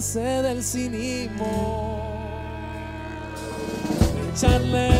Pasé del cinismo. Echarle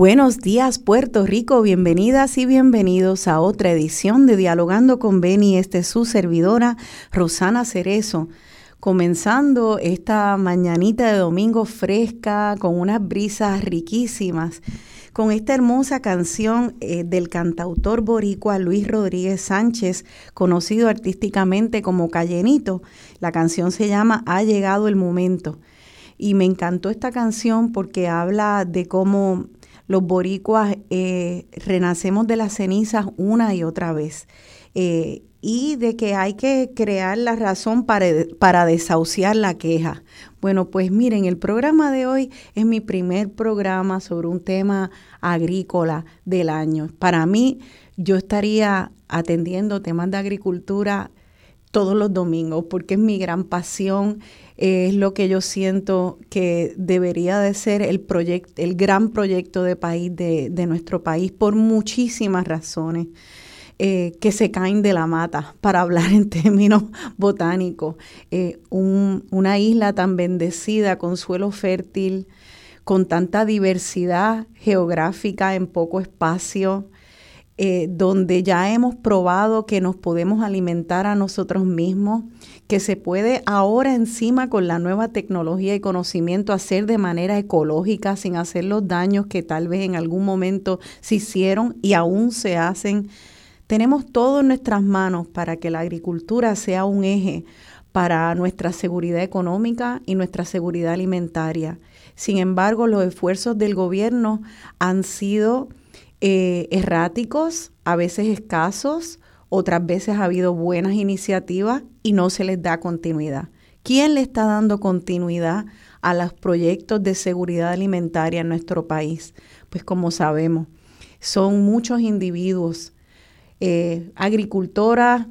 Buenos días Puerto Rico, bienvenidas y bienvenidos a otra edición de Dialogando con Beni. Este es su servidora Rosana Cerezo, comenzando esta mañanita de domingo fresca con unas brisas riquísimas, con esta hermosa canción eh, del cantautor boricua Luis Rodríguez Sánchez, conocido artísticamente como Cayenito. La canción se llama Ha llegado el momento. Y me encantó esta canción porque habla de cómo los boricuas eh, renacemos de las cenizas una y otra vez. Eh, y de que hay que crear la razón para, para desahuciar la queja. Bueno, pues miren, el programa de hoy es mi primer programa sobre un tema agrícola del año. Para mí, yo estaría atendiendo temas de agricultura todos los domingos porque es mi gran pasión es lo que yo siento que debería de ser el proyecto, el gran proyecto de país de, nuestro país por muchísimas razones. Eh, que se caen de la mata, para hablar en términos botánicos. Eh, una isla tan bendecida, con suelo fértil, con tanta diversidad geográfica en poco espacio, eh, donde ya hemos probado que nos podemos alimentar a nosotros mismos, que se puede ahora encima con la nueva tecnología y conocimiento hacer de manera ecológica sin hacer los daños que tal vez en algún momento se hicieron y aún se hacen. Tenemos todo en nuestras manos para que la agricultura sea un eje para nuestra seguridad económica y nuestra seguridad alimentaria. Sin embargo, los esfuerzos del gobierno han sido eh, erráticos, a veces escasos, otras veces ha habido buenas iniciativas y no se les da continuidad. ¿Quién le está dando continuidad a los proyectos de seguridad alimentaria en nuestro país? Pues como sabemos, son muchos individuos, eh, agricultoras,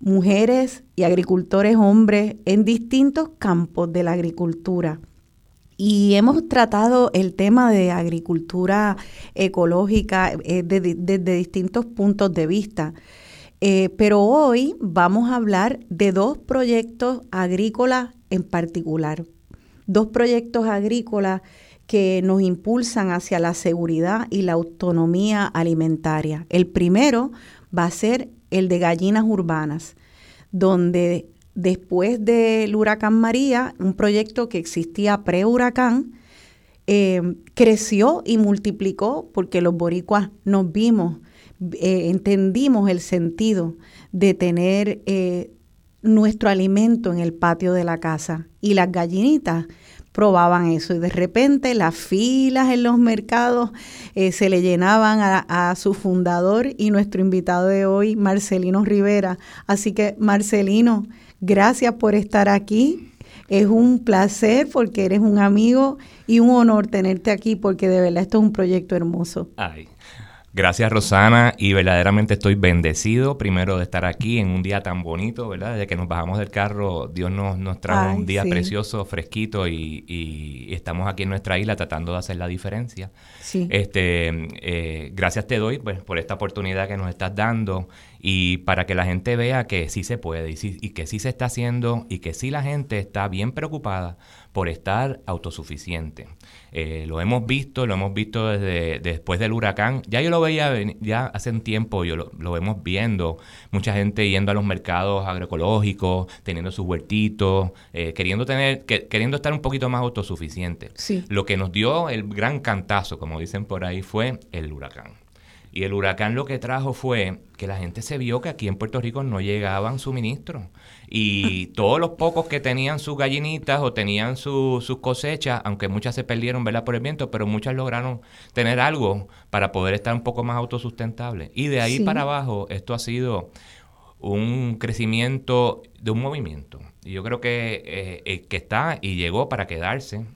mujeres y agricultores hombres en distintos campos de la agricultura y hemos tratado el tema de agricultura ecológica eh, desde distintos puntos de vista. Eh, pero hoy vamos a hablar de dos proyectos agrícolas en particular. Dos proyectos agrícolas que nos impulsan hacia la seguridad y la autonomía alimentaria. El primero va a ser el de gallinas urbanas, donde después del huracán María, un proyecto que existía pre-huracán, eh, creció y multiplicó porque los boricuas nos vimos, eh, entendimos el sentido de tener eh, nuestro alimento en el patio de la casa. Y las gallinitas probaban eso y de repente las filas en los mercados se le llenaban a, a, su fundador y nuestro invitado de hoy, Marcelino Rivera. Así que Marcelino, Gracias por estar aquí. Es un placer porque eres un amigo y un honor tenerte aquí porque de verdad esto es un proyecto hermoso. Ay, Gracias Rosana y verdaderamente estoy bendecido primero de estar aquí en un día tan bonito, ¿verdad? Desde que nos bajamos del carro, Dios nos, nos trajo un día precioso, fresquito y, estamos aquí en nuestra isla tratando de hacer la diferencia. Sí. Este, eh, gracias te doy pues, por esta oportunidad que nos estás dando y para que la gente vea que sí se puede y, y que sí se está haciendo y que sí la gente está bien preocupada por estar autosuficiente. Eh, lo hemos visto, lo hemos visto desde después del huracán. Ya yo lo veía ya hace un tiempo, yo lo, lo, vemos viendo, mucha gente yendo a los mercados agroecológicos, teniendo sus huertitos, eh, queriendo tener, queriendo estar un poquito más autosuficiente. Lo que nos dio el gran cantazo, como dicen por ahí, fue el huracán. Y el huracán lo que trajo fue que la gente se vio que aquí en Puerto Rico no llegaban suministros. Y todos los pocos que tenían sus gallinitas o tenían sus cosechas, aunque muchas se perdieron ¿verdad? por el viento, pero muchas lograron tener algo para poder estar un poco más autosustentable. Y de ahí para abajo, esto ha sido un crecimiento de un movimiento. Y yo creo que, eh, que está y llegó para quedarse.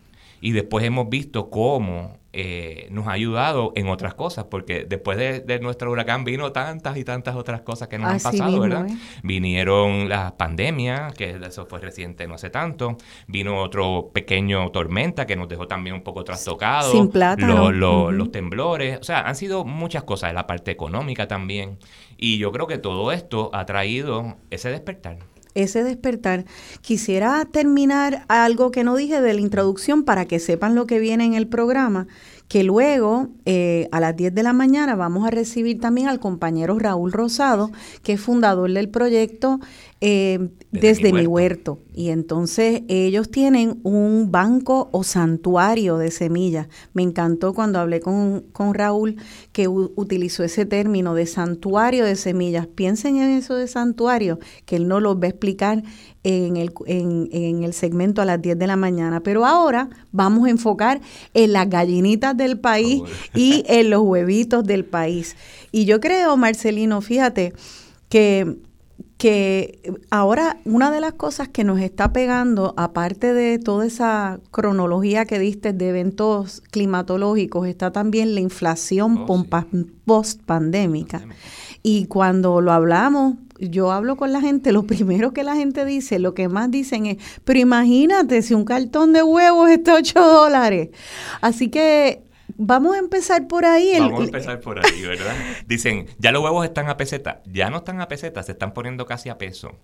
Y después hemos visto cómo eh, nos ha ayudado en otras cosas, porque después de, nuestro huracán vino tantas y tantas otras cosas que nos han pasado, ¿verdad? ¿eh? Vinieron las pandemias, que eso fue reciente no hace tanto, vino otro pequeño tormenta que nos dejó también un poco trastocado, Sin plata, los temblores, o sea, han sido muchas cosas, la parte económica también, y yo creo que todo esto ha traído ese despertar ese despertar. Quisiera terminar algo que no dije de la introducción para que sepan lo que viene en el programa, que luego eh, a las 10 de la mañana vamos a recibir también al compañero Raúl Rosado, que es fundador del proyecto eh, desde, mi, huerto. Y entonces ellos tienen un banco o santuario de semillas. Me encantó cuando hablé con, con Raúl que utilizó ese término de santuario de semillas. Piensen en eso de santuario, que él no lo va a explicar en el, en, en el segmento a las 10 de la mañana. Pero ahora vamos a enfocar en las gallinitas del país y en los huevitos del país. Y yo creo, Marcelino, fíjate, que que ahora una de las cosas que nos está pegando, aparte de toda esa cronología que diste de eventos climatológicos, está también la inflación oh, post pandémica. Y cuando lo hablamos, yo hablo con la gente, lo primero que la gente dice, lo que más dicen es, pero imagínate si un cartón de huevos está 8 dólares. Así que Vamos a empezar por ahí. Vamos a empezar por ahí, ¿verdad? Dicen, ya los huevos están a peseta. Ya no están a peseta, se están poniendo casi a peso.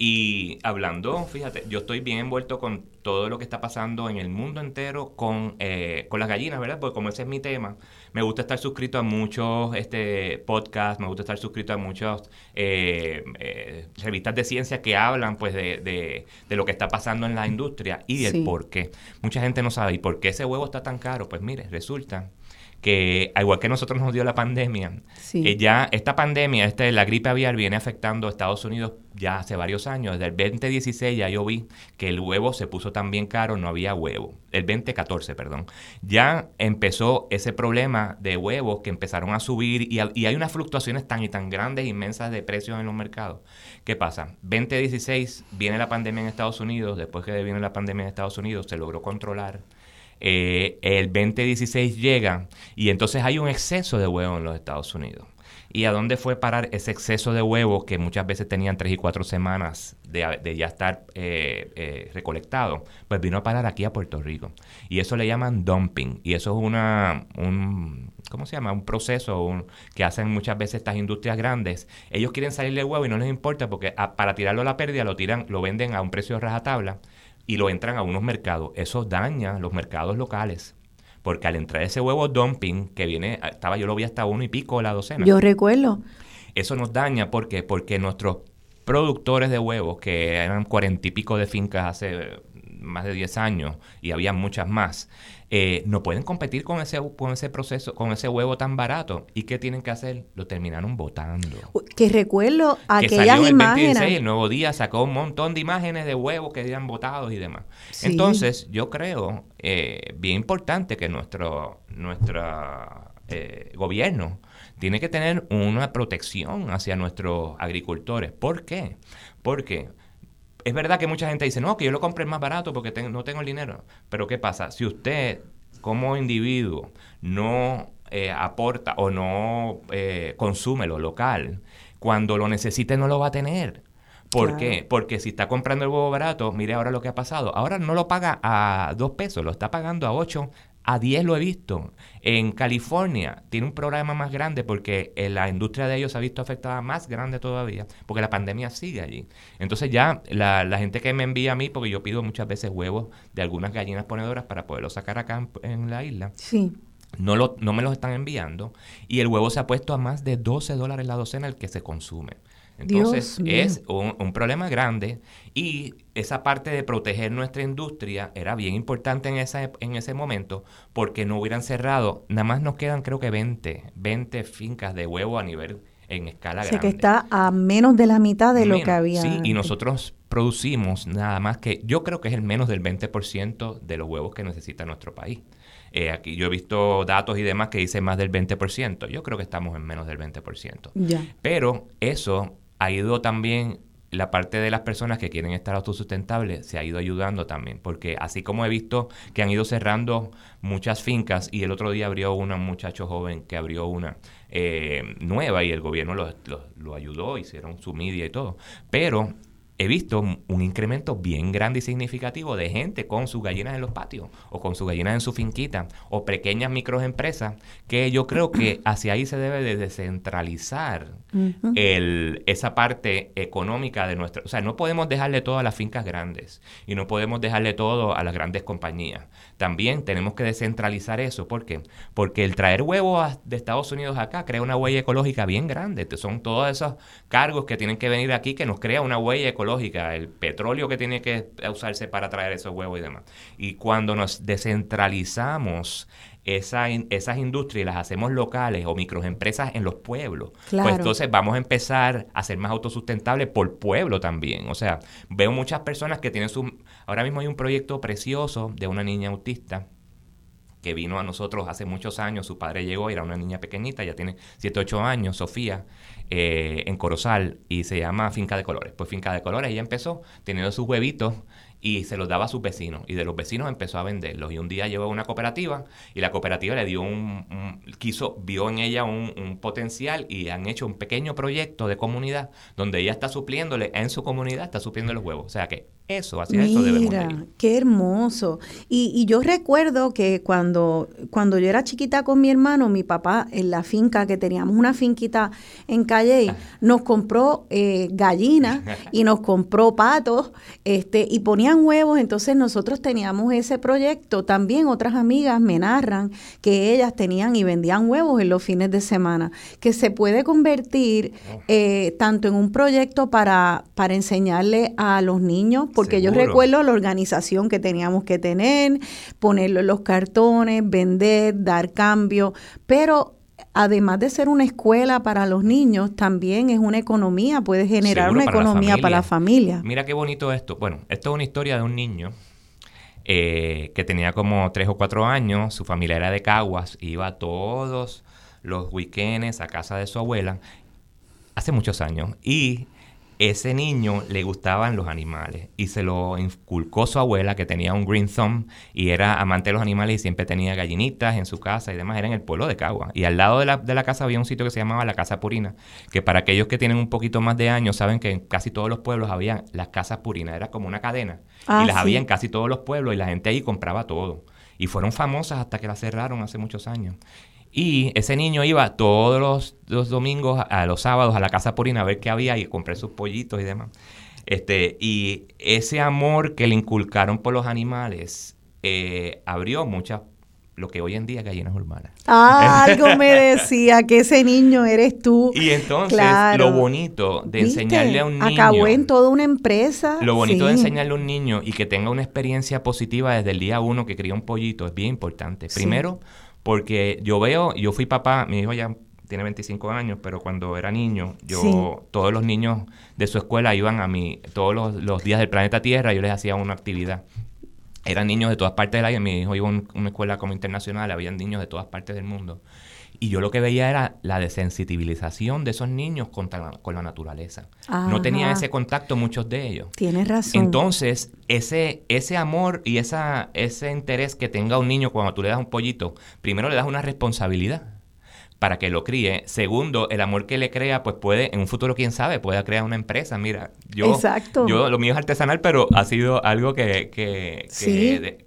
Y hablando, fíjate, yo estoy bien envuelto con todo lo que está pasando en el mundo entero con, eh, con las gallinas, ¿verdad? Porque como ese es mi tema, me gusta estar suscrito a muchos este, podcasts, me gusta estar suscrito a muchas eh, eh, revistas de ciencia que hablan pues de, de, lo que está pasando en la industria y del por qué. Mucha gente no sabe, ¿y por qué ese huevo está tan caro? Pues mire, resulta que al igual que nosotros nos dio la pandemia, eh, ya esta pandemia, este, la gripe aviar viene afectando a Estados Unidos ya hace varios años. Desde el 2016 ya yo vi que el huevo se puso tan bien caro, no había huevo. El 2014, perdón. Ya empezó ese problema de huevos que empezaron a subir y, y hay unas fluctuaciones tan y tan grandes, inmensas de precios en los mercados. ¿Qué pasa? 2016 viene la pandemia en Estados Unidos, después que viene la pandemia en Estados Unidos se logró controlar eh, el 2016 llega y entonces hay un exceso de huevos en los Estados Unidos. ¿Y a dónde fue parar ese exceso de huevos que muchas veces tenían tres y cuatro semanas de, ya estar eh, eh, recolectado? Pues vino a parar aquí a Puerto Rico. Y eso le llaman dumping. Y eso es una, un, ¿cómo se llama? Un proceso que hacen muchas veces estas industrias grandes. Ellos quieren salir del huevo y no les importa porque para tirarlo a la pérdida lo tiran, lo venden a un precio de rajatabla y lo entran a unos mercados. Eso daña los mercados locales. Porque al entrar ese huevo dumping, que viene, estaba yo lo vi hasta uno y pico la docena. Yo recuerdo. Eso nos daña porque porque nuestros productores de huevos, que eran cuarenta y pico de fincas hace más de 10 años y había muchas más, eh, no pueden competir con ese, con ese proceso, con ese huevo tan barato. ¿Y qué tienen que hacer? Lo terminaron botando. Que recuerdo aquellas que salió imágenes. El, el nuevo día sacó un montón de imágenes de huevos que habían botados y demás. Entonces, yo creo eh, bien importante que nuestro, nuestro eh, gobierno tiene que tener una protección hacia nuestros agricultores. ¿Por qué? Porque es verdad que mucha gente dice, no, que yo lo compré más barato porque no tengo el dinero. Pero ¿qué pasa? Si usted como individuo no eh, aporta o no eh, consume lo local, cuando lo necesite no lo va a tener. ¿Por qué? Porque si está comprando el huevo barato, mire ahora lo que ha pasado. Ahora no lo paga a dos pesos, lo está pagando a ocho, a 10 lo he visto. En California tiene un problema más grande porque eh, la industria de ellos se ha visto afectada más grande todavía, porque la pandemia sigue allí. Entonces ya la, gente que me envía a mí, porque yo pido muchas veces huevos de algunas gallinas ponedoras para poderlos sacar acá en, la isla. Sí. No, lo, no me los están enviando y el huevo se ha puesto a más de 12 dólares la docena el que se consume. Entonces es un, problema grande y esa parte de proteger nuestra industria era bien importante en, esa, en ese momento porque no hubieran cerrado, nada más nos quedan creo que 20, 20 fincas de huevo a nivel en escala grande. O que está a menos de la mitad de lo que había. Sí, y nosotros producimos nada más que, yo creo que es el menos del 20% de los huevos que necesita nuestro país. Eh, aquí yo he visto datos y demás que dicen más del 20%. Yo creo que estamos en menos del 20%. Ya. Pero eso ha ido también la parte de las personas que quieren estar autosustentables se ha ido ayudando también, porque así como he visto que han ido cerrando muchas fincas y el otro día abrió una, un muchacho joven que abrió una eh, nueva y el gobierno lo, lo, ayudó, hicieron su media y todo, pero he visto un incremento bien grande y significativo de gente con sus gallinas en los patios o con sus gallinas en su finquita o pequeñas microempresas que yo creo que hacia ahí se debe de descentralizar el, esa parte económica de nuestra... O sea, no podemos dejarle todo a las fincas grandes y no podemos dejarle todo a las grandes compañías. También tenemos que descentralizar eso. ¿Por qué? Porque el traer huevos de Estados Unidos acá crea una huella ecológica bien grande. Son todos esos cargos que tienen que venir aquí que nos crea una huella ecológica el petróleo que tiene que usarse para traer esos huevos y demás. Y cuando nos descentralizamos esa, esas industrias y las hacemos locales o microempresas en los pueblos, pues entonces vamos a empezar a ser más autosustentables por pueblo también. O sea, veo muchas personas que tienen su... Ahora mismo hay un proyecto precioso de una niña autista que vino a nosotros hace muchos años, su padre llegó, era una niña pequeñita, ya tiene 7, 8 años, Sofía, eh, en Corozal, y se llama Finca de Colores. Pues Finca de Colores, ella empezó teniendo sus huevitos y se los daba a sus vecinos. Y de los vecinos empezó a venderlos. Y un día llegó a una cooperativa y la cooperativa le dio un, quiso vio en ella un, potencial y han hecho un pequeño proyecto de comunidad donde ella está supliéndole en su comunidad está supliendo los huevos. O sea que eso hacia eso debemos ir. qué hermoso y, y yo recuerdo que cuando cuando yo era chiquita con mi hermano mi papá en la finca que teníamos una finquita en Calle nos compró eh, gallinas y nos compró patos este y ponía huevos, entonces nosotros teníamos ese proyecto. También otras amigas me narran que ellas tenían y vendían huevos en los fines de semana, que se puede convertir oh. eh, tanto en un proyecto para, para enseñarle a los niños, porque yo recuerdo la organización que teníamos que tener, ponerlo en los cartones, vender, dar cambio, pero además de ser una escuela para los niños, también es una economía, puede generar una economía para la familia. Mira qué bonito esto. Bueno, esto es una historia de un niño eh, que tenía como tres o cuatro años, su familia era de Caguas, iba todos los weekends a casa de su abuela, hace muchos años, y ese niño le gustaban los animales y se lo inculcó su abuela que tenía un green thumb y era amante de los animales y siempre tenía gallinitas en su casa y demás. Era en el pueblo de Cagua. Y al lado de la, de la casa había un sitio que se llamaba la Casa Purina, que para aquellos que tienen un poquito más de años saben que en casi todos los pueblos había las casas Purinas. Era como una cadena. y ah, las había en casi todos los pueblos y la gente ahí compraba todo. Y fueron famosas hasta que las cerraron hace muchos años. Y ese niño iba todos los, domingos, a los sábados, a la casa Purina a ver qué había y comprar sus pollitos y demás. Este, y ese amor que le inculcaron por los animales eh, abrió muchas lo que hoy en día gallinas urbanas. Ah, algo me decía que ese niño eres tú. Y entonces lo bonito de enseñarle a un niño. Acabó en toda una empresa. Lo bonito de enseñarle a un niño y que tenga una experiencia positiva desde el día uno que cría un pollito es bien importante. Primero, porque yo veo, yo fui papá, mi hijo ya tiene 25 años, pero cuando era niño, yo, todos los niños de su escuela iban a mí, todos los, días del planeta Tierra, yo les hacía una actividad. Eran niños de todas partes del año, mi hijo iba a una escuela como internacional, había niños de todas partes del mundo. Y yo lo que veía era la desensibilización de esos niños con la naturaleza. No tenían ese contacto muchos de ellos. Tienes razón. Entonces, ese, ese amor y esa, ese interés que tenga un niño cuando tú le das un pollito, primero le das una responsabilidad para que lo críe. Segundo, el amor que le crea, pues puede, en un futuro, quién sabe, pueda crear una empresa. Mira, yo, Exacto. yo lo mío es artesanal, pero ha sido algo que, que,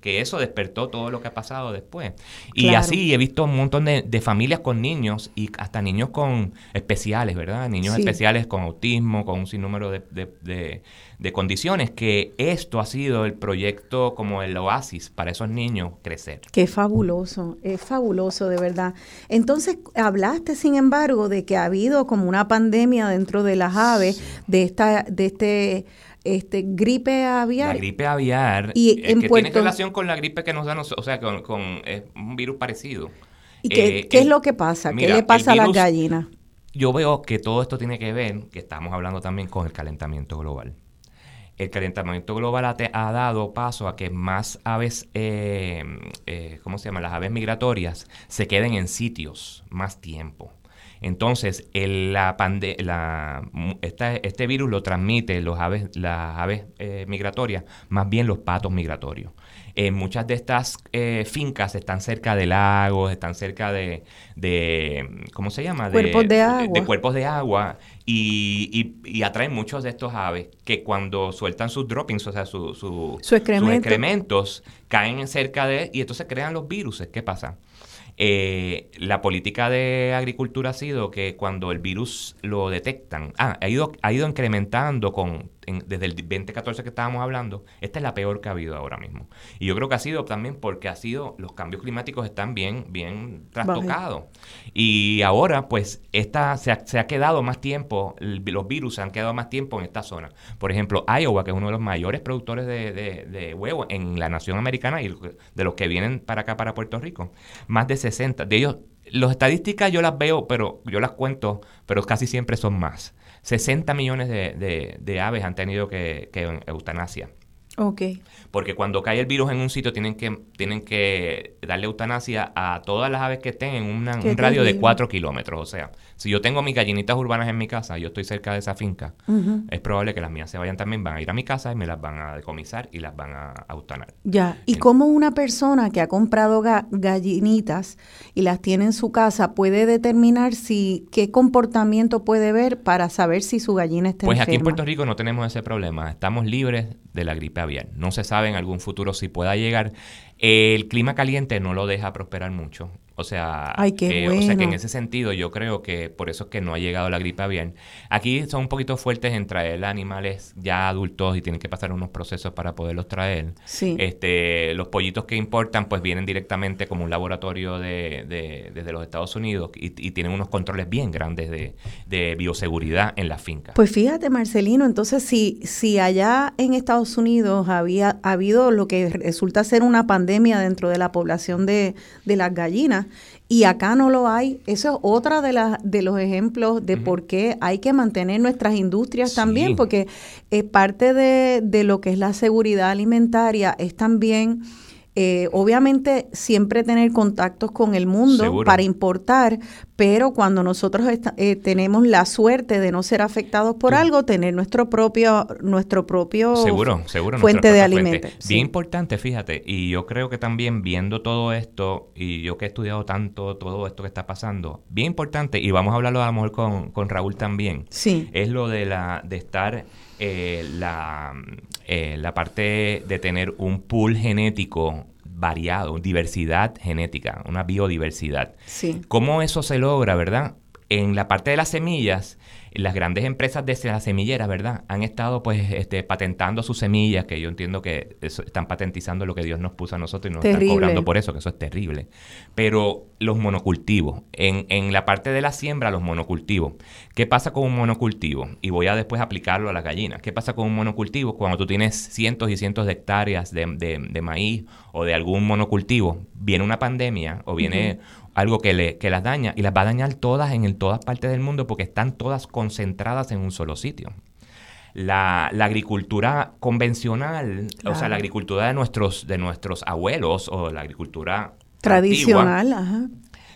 que, eso despertó todo lo que ha pasado después. Y así he visto un montón de, de, familias con niños y hasta niños con especiales, ¿verdad? Niños especiales con autismo, con un sinnúmero de, de de condiciones, que esto ha sido el proyecto como el oasis para esos niños crecer. Qué fabuloso, es fabuloso de verdad. Entonces, hablaste, sin embargo, de que ha habido como una pandemia dentro de las aves, de esta, de este este gripe aviar. La gripe aviar, y que tiene relación con la gripe que nos da, o sea, con, un virus parecido. ¿Y qué, eh, es lo que pasa? ¿Qué le pasa a las gallinas? Yo veo que todo esto tiene que ver, que estamos hablando también con el calentamiento global el calentamiento global ha, dado paso a que más aves, eh, eh, ¿cómo se llama? Las aves migratorias se queden en sitios más tiempo. Entonces, el, la, la este virus lo transmite los aves, las aves eh, migratorias, más bien los patos migratorios. Eh, muchas de estas eh, fincas están cerca de lagos, están cerca de, de ¿cómo se llama? Cuerpos de, agua. De, cuerpos de agua y, y, atraen muchos de estos aves que cuando sueltan sus droppings, o sea, su, su, sus excrementos, caen cerca de, y entonces crean los virus. ¿Qué pasa? Eh, la política de agricultura ha sido que cuando el virus lo detectan, ah, ha ido, ha ido incrementando con desde el 2014 que estábamos hablando, esta es la peor que ha habido ahora mismo. Y yo creo que ha sido también porque ha sido, los cambios climáticos están bien, bien trastocados. Y ahora, pues, esta se ha, se ha quedado más tiempo, los virus se han quedado más tiempo en esta zona. Por ejemplo, Iowa, que es uno de los mayores productores de, de, de huevos en la nación americana y de los que vienen para acá, para Puerto Rico, más de 60. De ellos, las estadísticas yo las veo, pero yo las cuento, pero casi siempre son más. 60 millones de, de, aves han tenido que, que eutanasia. Ok. Porque cuando cae el virus en un sitio tienen que, tienen que darle eutanasia a todas las aves que estén en un radio de 4 kilómetros. O sea, si yo tengo mis gallinitas urbanas en mi casa, yo estoy cerca de esa finca, es probable que las mías se vayan también, van a ir a mi casa y me las van a decomisar y las van a eutanar. Ya, ¿y cómo una persona que ha comprado gallinitas y las tiene en su casa puede determinar si qué comportamiento puede ver para saber si su gallina está pues enferma? Pues aquí en Puerto Rico no tenemos ese problema, estamos libres de la gripe No se sabe en algún futuro si pueda llegar. El clima caliente no lo deja prosperar mucho. O sea, que, o sea que en ese sentido yo creo que por eso es que no ha llegado la gripe bien. Aquí son un poquito fuertes en traer animales ya adultos y tienen que pasar unos procesos para poderlos traer. Sí. Este, los pollitos que importan pues vienen directamente como un laboratorio de, desde los Estados Unidos y, tienen unos controles bien grandes de, de, bioseguridad en las fincas. Pues fíjate Marcelino, entonces si, si allá en Estados Unidos había ha habido lo que resulta ser una pandemia dentro de la población de, de las gallinas, y acá no lo hay. Eso es otra de, las de los ejemplos de por qué hay que mantener nuestras industrias también, porque es parte de, de lo que es la seguridad alimentaria es también eh, obviamente siempre tener contactos con el mundo para importar, pero cuando nosotros eh, tenemos la suerte de no ser afectados por algo, tener nuestro propio nuestro propio seguro, seguro, fuente de alimentos. Bien importante, fíjate, y yo creo que también viendo todo esto, y yo que he estudiado tanto todo esto que está pasando, bien importante, y vamos a hablarlo a lo mejor con, con Raúl también, sí. es lo de, la, de estar eh, la, eh, la parte de tener un pool genético variado, diversidad genética, una biodiversidad. Sí. ¿Cómo eso se logra, verdad? En la parte de las semillas, las grandes empresas de las semilleras, ¿verdad? Han estado pues este, patentando sus semillas, que yo entiendo que están patentizando lo que Dios nos puso a nosotros y nos están cobrando por eso, que eso es terrible. Pero los monocultivos, en, en la parte de la siembra, los monocultivos. ¿Qué pasa con un monocultivo? Y voy a después aplicarlo a las gallinas. ¿Qué pasa con un monocultivo? Cuando tú tienes cientos y cientos de hectáreas de, de, maíz o de algún monocultivo, viene una pandemia o viene algo que, le, que las daña y las va a dañar todas en todas partes del mundo porque están todas concentradas en un solo sitio. La, la agricultura convencional, o sea, la agricultura de nuestros, de nuestros abuelos o la agricultura tradicional, ajá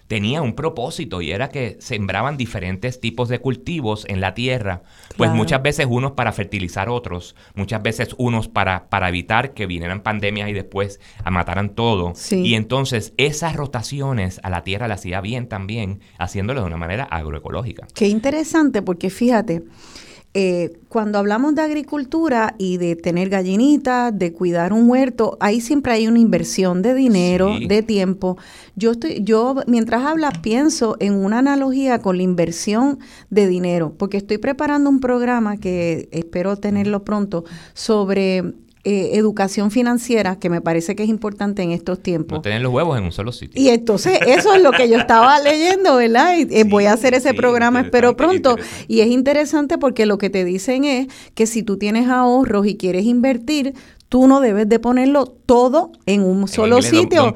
tenía un propósito y era que sembraban diferentes tipos de cultivos en la tierra, pues muchas veces unos para fertilizar otros, muchas veces unos para, para evitar que vinieran pandemias y después a mataran todo. Y entonces esas rotaciones a la tierra la hacía bien también, haciéndolo de una manera agroecológica. Qué interesante, porque fíjate, eh, cuando hablamos de agricultura y de tener gallinitas, de cuidar un huerto, ahí siempre hay una inversión de dinero, de tiempo. Yo estoy, yo mientras hablas pienso en una analogía con la inversión de dinero, porque estoy preparando un programa que espero tenerlo pronto sobre eh, educación financiera, que me parece que es importante en estos tiempos. No tener los huevos en un solo sitio. Y entonces eso es lo que yo estaba leyendo, ¿verdad? Y eh, voy a hacer ese programa, espero pronto. Y es interesante porque lo que te dicen es que si tú tienes ahorros y quieres invertir, tú no debes de ponerlo todo en un solo sitio.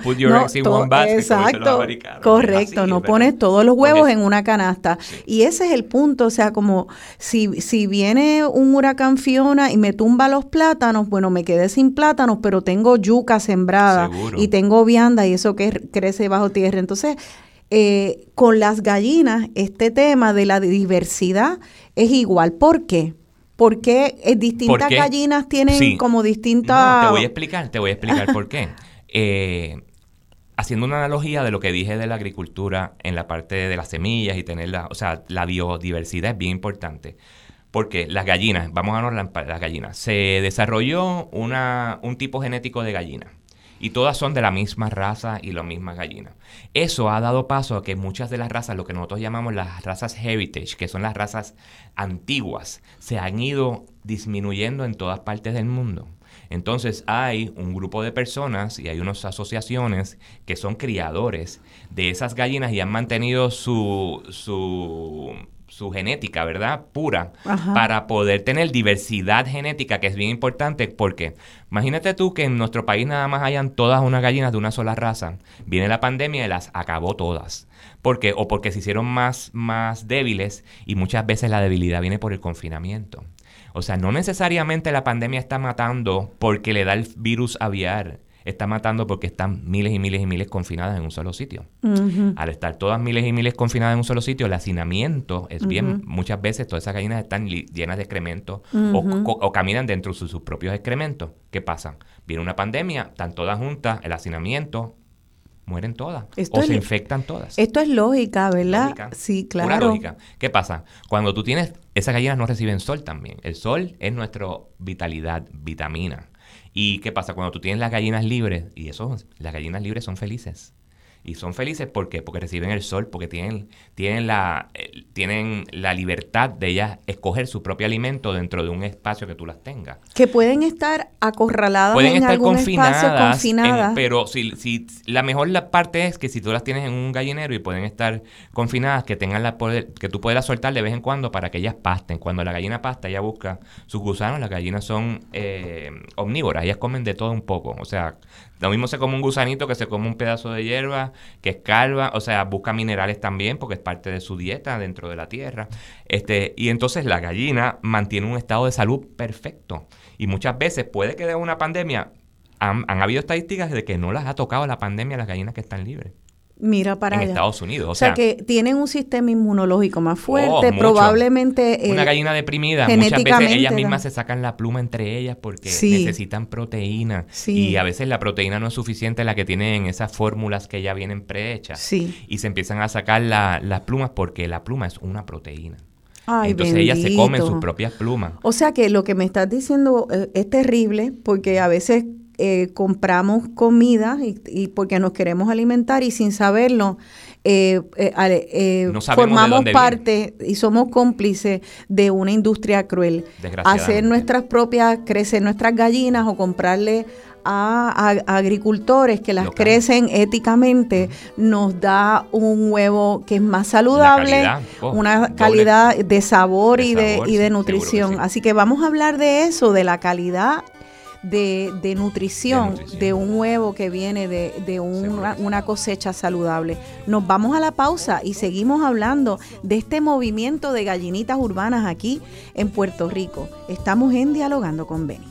exacto, correcto, no pones todos los huevos en una canasta. Y ese es el punto, o sea, como si, si viene un huracán Fiona y me tumba los plátanos, bueno, me quedé sin plátanos, pero tengo yuca sembrada y tengo vianda y eso que crece bajo tierra. Entonces, eh, con las gallinas, este tema de la diversidad es igual. ¿Por qué? Porque eh, distintas gallinas tienen como distintas... te voy a explicar, te voy a explicar por qué. Eh, haciendo una analogía de lo que dije de la agricultura en la parte de las semillas y tener la, o sea, la biodiversidad es bien importante. Porque las gallinas, vamos a hablar de las gallinas, se desarrolló una, un tipo genético de gallina y todas son de la misma raza y las mismas gallinas. Eso ha dado paso a que muchas de las razas, lo que nosotros llamamos las razas heritage, que son las razas antiguas, se han ido disminuyendo en todas partes del mundo. Entonces hay un grupo de personas y hay unas asociaciones que son criadores de esas gallinas y han mantenido su, su su genética, ¿verdad? Pura, para poder tener diversidad genética, que es bien importante, porque imagínate tú que en nuestro país nada más hayan todas unas gallinas de una sola raza. Viene la pandemia y las acabó todas. ¿Por qué? O porque se hicieron más, más débiles y muchas veces la debilidad viene por el confinamiento. O sea, no necesariamente la pandemia está matando porque le da el virus aviar está matando porque están miles y miles y miles confinadas en un solo sitio. Al estar todas miles y miles confinadas en un solo sitio, el hacinamiento es bien, muchas veces todas esas gallinas están llenas de excrementos o, caminan dentro de sus, propios excrementos. ¿Qué pasa? Viene una pandemia, están todas juntas, el hacinamiento, mueren todas o se infectan todas. Esto es lógica, ¿verdad? Sí, claro. lógica. ¿Qué pasa? Cuando tú tienes, esas gallinas no reciben sol también. El sol es nuestra vitalidad, vitamina. ¿Y qué pasa? Cuando tú tienes las gallinas libres, y eso, las gallinas libres son felices. Y son felices ¿por porque reciben el sol, porque tienen, tienen, la, eh, tienen la libertad de ellas escoger su propio alimento dentro de un espacio que tú las tengas. Que pueden estar acorraladas pueden en estar algún confinadas, espacio confinadas. pero si, si la mejor la parte es que si tú las tienes en un gallinero y pueden estar confinadas, que tengan la poder, que tú puedas soltar de vez en cuando para que ellas pasten. Cuando la gallina pasta, ella busca sus gusanos, las gallinas son eh, omnívoras, ellas comen de todo un poco. O sea, lo mismo se come un gusanito que se come un pedazo de hierba, que escalva, o sea, busca minerales también porque es parte de su dieta dentro de la tierra. Este, y entonces la gallina mantiene un estado de salud perfecto. Y muchas veces puede que de una pandemia, han, han habido estadísticas de que no las ha tocado la pandemia a las gallinas que están libres. Mira para en Estados Unidos. O, sea, que tienen un sistema inmunológico más fuerte, oh, probablemente... Una gallina deprimida, muchas veces ellas mismas se sacan la pluma entre ellas porque necesitan proteína. Y a veces la proteína no es suficiente la que tienen esas fórmulas que ya vienen prehechas. Y se empiezan a sacar las plumas porque la pluma es una proteína. Entonces ellas se comen sus propias plumas. O sea que lo que me estás diciendo eh, es terrible porque a veces eh, compramos comida y, porque nos queremos alimentar y sin saberlo eh, eh, formamos parte y somos cómplices de una industria cruel. Hacer nuestras propias, crecer nuestras gallinas o comprarle a, agricultores que las crecen éticamente nos da un huevo que es más saludable, oh, una calidad de sabor, y, de, y de nutrición. Así que vamos a hablar de eso, de la calidad de, nutrición, de, un huevo que viene de, una, cosecha saludable. Nos vamos a la pausa y seguimos hablando de este movimiento de gallinitas urbanas aquí en Puerto Rico. Estamos en Dialogando con Beni.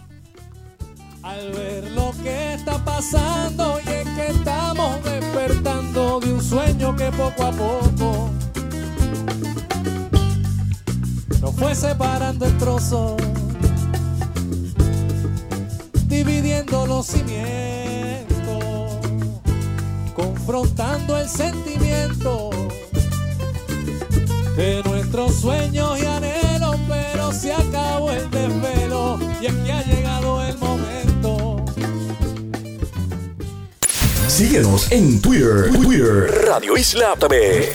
Al ver lo que está pasando y es que estamos despertando de un sueño que poco a poco nos fue separando en trozos dividiendo los cimientos, confrontando el sentimiento de nuestros sueños y anhelos, pero se acabó el desvelo y aquí ha llegado el momento. Síguenos en Twitter, Twitter, Radio Isla TV.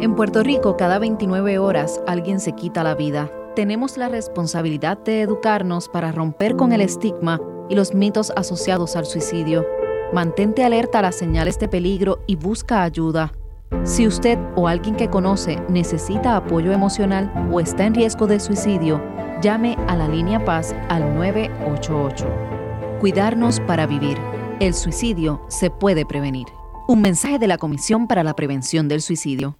En Puerto Rico, cada 29 horas alguien se quita la vida tenemos la responsabilidad de educarnos para romper con el estigma y los mitos asociados al suicidio. Mantente alerta a las señales de peligro y busca ayuda. Si usted o alguien que conoce necesita apoyo emocional o está en riesgo de suicidio, llame a la línea Paz al 988. Cuidarnos para vivir. El suicidio se puede prevenir. Un mensaje de la Comisión para la Prevención del Suicidio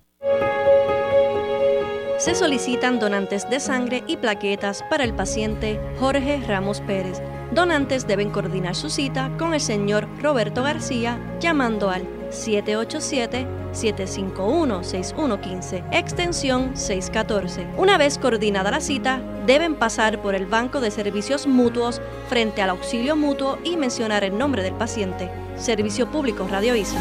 se solicitan donantes de sangre y plaquetas para el paciente Jorge Ramos Pérez. Donantes deben coordinar su cita con el señor Roberto García llamando al 787-751-6115, extensión 614. Una vez coordinada la cita, deben pasar por el Banco de Servicios Mutuos frente al auxilio mutuo y mencionar el nombre del paciente. Servicio Público Radio Isla.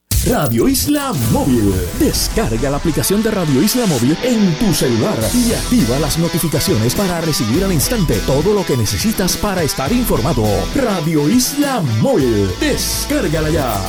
Radio Isla Móvil. Descarga la aplicación de Radio Isla Móvil en tu celular y activa las notificaciones para recibir al instante todo lo que necesitas para estar informado. Radio Isla Móvil. Descárgala ya.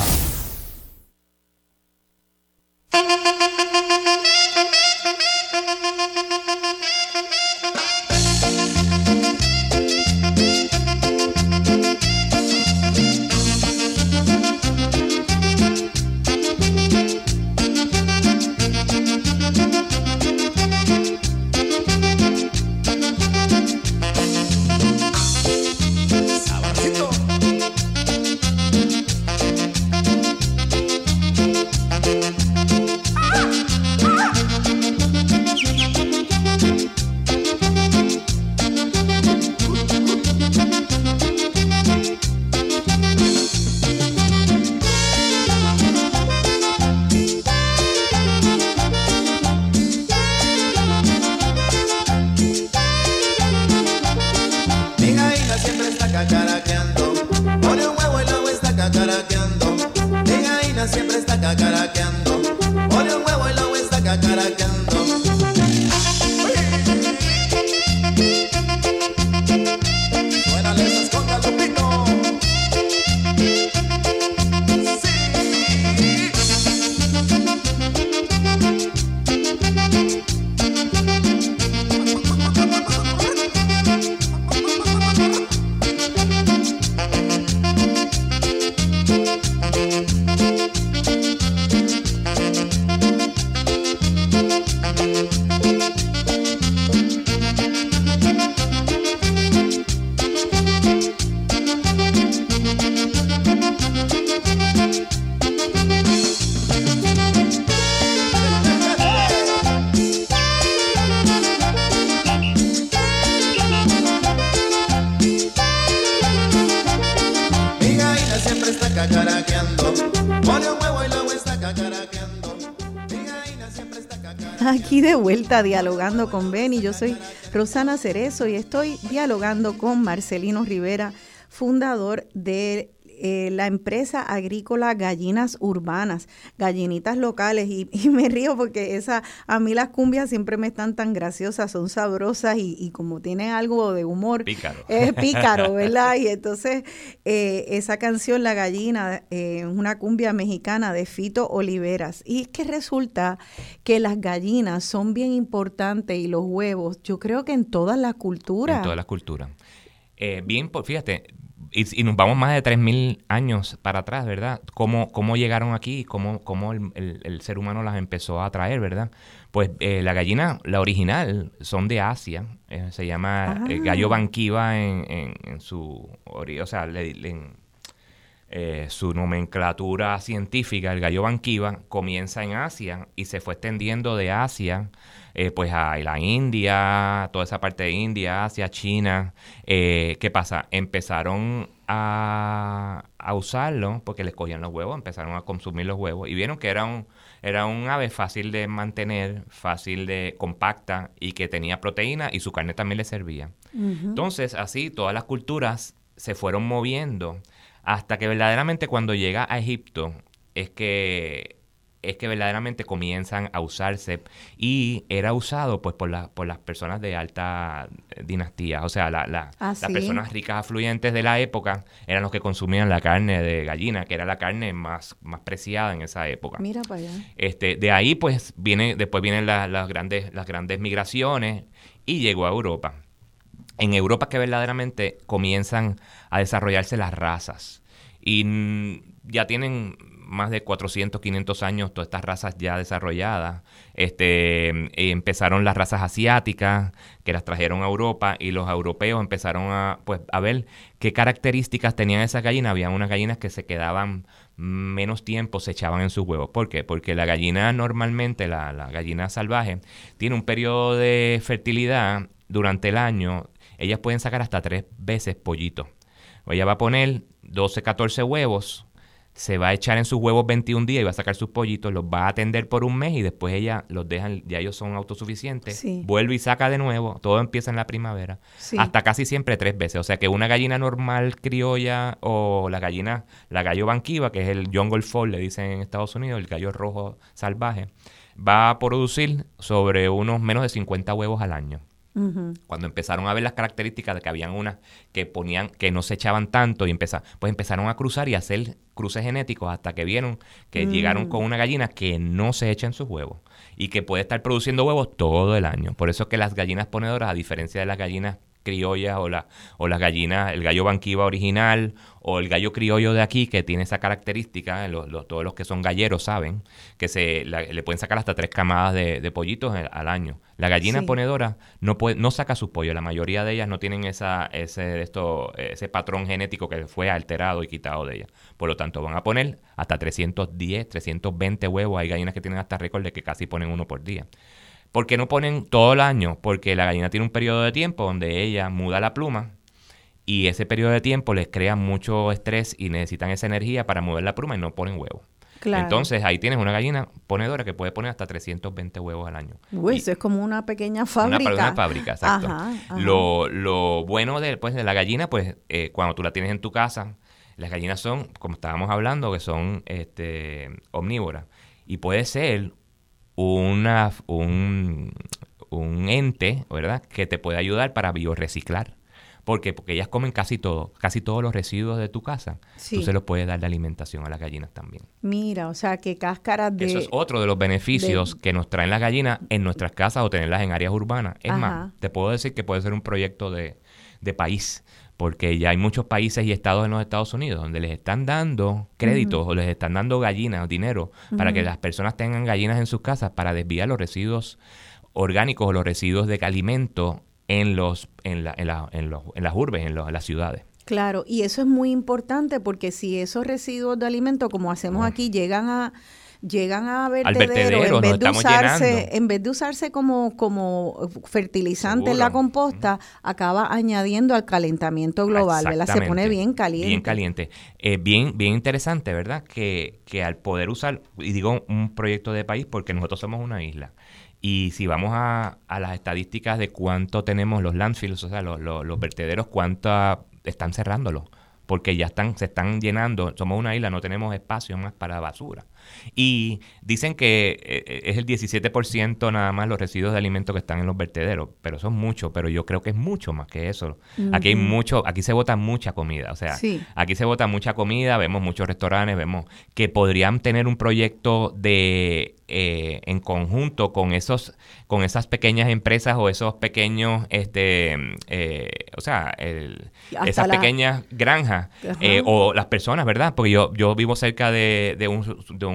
Dialogando con Beni. Yo soy Rosana Cerezo y estoy dialogando con Marcelino Rivera, fundador de eh, la empresa agrícola Gallinas Urbanas, gallinitas locales. Y, me río porque esa, a mí las cumbias siempre me están tan graciosas, son sabrosas y, como tienen algo de humor. Pícaro. Es pícaro, ¿verdad? Y entonces eh, esa canción, La Gallina, eh, es una cumbia mexicana de Fito Oliveras. Y es que resulta que las gallinas son bien importantes y los huevos, yo creo que en todas las culturas. En todas las culturas. bien, fíjate, y, nos vamos más de 3.000 años para atrás, ¿verdad? ¿Cómo, cómo llegaron aquí? ¿Cómo, cómo el, ser humano las empezó a traer, ¿verdad? Pues eh, la gallina, la original, son de Asia. Eh, se llama eh, gallo banquiva en, en, su... O sea, en, su nomenclatura científica, el gallo banquiva, comienza en Asia y se fue extendiendo de Asia eh, pues a la India, toda esa parte de India, Asia, China. Eh, ¿Qué pasa? Empezaron a, usarlo porque les cogían los huevos, empezaron a consumir los huevos y vieron que era un, era un ave fácil de mantener, fácil de compacta y que tenía proteína y su carne también le servía. Entonces, así todas las culturas se fueron moviendo hasta que verdaderamente cuando llega a Egipto es que es que verdaderamente comienzan a usarse y era usado pues por, por las personas de alta dinastía, o sea, la, ah, las personas ricas afluyentes de la época eran los que consumían la carne de gallina, que era la carne más, más preciada en esa época. Mira para allá. Este, de ahí pues viene, después vienen las, grandes, las grandes migraciones y llegó a Europa. En Europa que verdaderamente comienzan a desarrollarse las razas y ya tienen más de 400, 500 años todas estas razas ya desarrolladas. Este, eh, empezaron las razas asiáticas que las trajeron a Europa y los europeos empezaron a, pues, a ver qué características tenían esas gallinas. Había unas gallinas que se quedaban menos tiempo, se echaban en sus huevos. ¿Por qué? Porque la gallina normalmente, la, la gallina salvaje, tiene un periodo de fertilidad durante el año. Ellas pueden sacar hasta tres veces pollitos. Ella va a poner 12, 14 huevos, se va a echar en sus huevos 21 días y va a sacar sus pollitos, los va a atender por un mes y después ella los deja, ya ellos son autosuficientes, vuelve y saca de nuevo, todo empieza en la primavera, hasta casi siempre tres veces. O sea que una gallina normal criolla o la gallina, la gallo banquiva, que es el jungle fall, le dicen en Estados Unidos, el gallo rojo salvaje, va a producir sobre unos menos de 50 huevos al año. Cuando empezaron a ver las características de que habían unas que ponían, que no se echaban tanto y empezaron, pues empezaron a cruzar y hacer cruces genéticos hasta que vieron que llegaron mm. con una gallina que no se echa en sus huevos y que puede estar produciendo huevos todo el año. Por eso es que las gallinas ponedoras, a diferencia de las gallinas criollas o, la, o las gallinas, el gallo banquiva original o el gallo criollo de aquí que tiene esa característica, todos los que son galleros saben que se le pueden sacar hasta tres camadas de, pollitos al año. La gallina ponedora no puede, no saca sus pollos, la mayoría de ellas no tienen esa, ese, esto, ese patrón genético que fue alterado y quitado de ellas. Por lo tanto, van a poner hasta 310, 320 huevos. Hay gallinas que tienen hasta récord de que casi ponen uno por día. ¿Por qué no ponen todo el año? Porque la gallina tiene un periodo de tiempo donde ella muda la pluma y ese periodo de tiempo les crea mucho estrés y necesitan esa energía para mover la pluma y no ponen huevos. Entonces ahí tienes una gallina ponedora que puede poner hasta 320 huevos al año. Uy, eso es como una pequeña fábrica. Una, fábrica, exacto. Lo, lo, bueno de, pues, de la gallina, pues eh, cuando tú la tienes en tu casa, las gallinas son, como estábamos hablando, que son este, omnívoras. Y puede ser una, un, un ente, ¿verdad?, que te puede ayudar para bioreciclar. ¿Por qué? Porque ellas comen casi todo, casi todos los residuos de tu casa. Tú se los puedes dar de alimentación a las gallinas también. Mira, o sea, que cáscaras de... Eso es otro de los beneficios que nos traen las gallinas en nuestras casas o tenerlas en áreas urbanas. Es más, te puedo decir que puede ser un proyecto de, de país porque ya hay muchos países y estados en los Estados Unidos donde les están dando créditos o les están dando gallinas o dinero para que las personas tengan gallinas en sus casas para desviar los residuos orgánicos o los residuos de alimento en, los, en, la, en, la, en, los, en las urbes, en, las ciudades. Claro, y eso es muy importante porque si esos residuos de alimento, como hacemos aquí, llegan a llegan a vertedero, en vez de usarse, en vez de usarse como, como fertilizante en la composta, acaba añadiendo al calentamiento global, ¿verdad? Se pone bien caliente. Bien caliente. Eh, bien, bien interesante, ¿verdad? Que, que al poder usar, y digo un proyecto de país porque nosotros somos una isla, y si vamos a, a las estadísticas de cuánto tenemos los landfills, o sea, los, los, vertederos, cuánto están cerrándolos, porque ya están, se están llenando. Somos una isla, no tenemos espacio más para basura. Y dicen que eh, eh, es el 17% nada más los residuos de alimentos que están en los vertederos, pero son muchos, pero yo creo que es mucho más que eso. Aquí hay mucho, aquí se bota mucha comida, o sea, aquí se bota mucha comida, vemos muchos restaurantes, vemos que podrían tener un proyecto de eh, en conjunto con esos con esas pequeñas empresas o esos pequeños este o sea esas pequeñas granjas o las personas verdad porque yo yo vivo cerca de, de un de un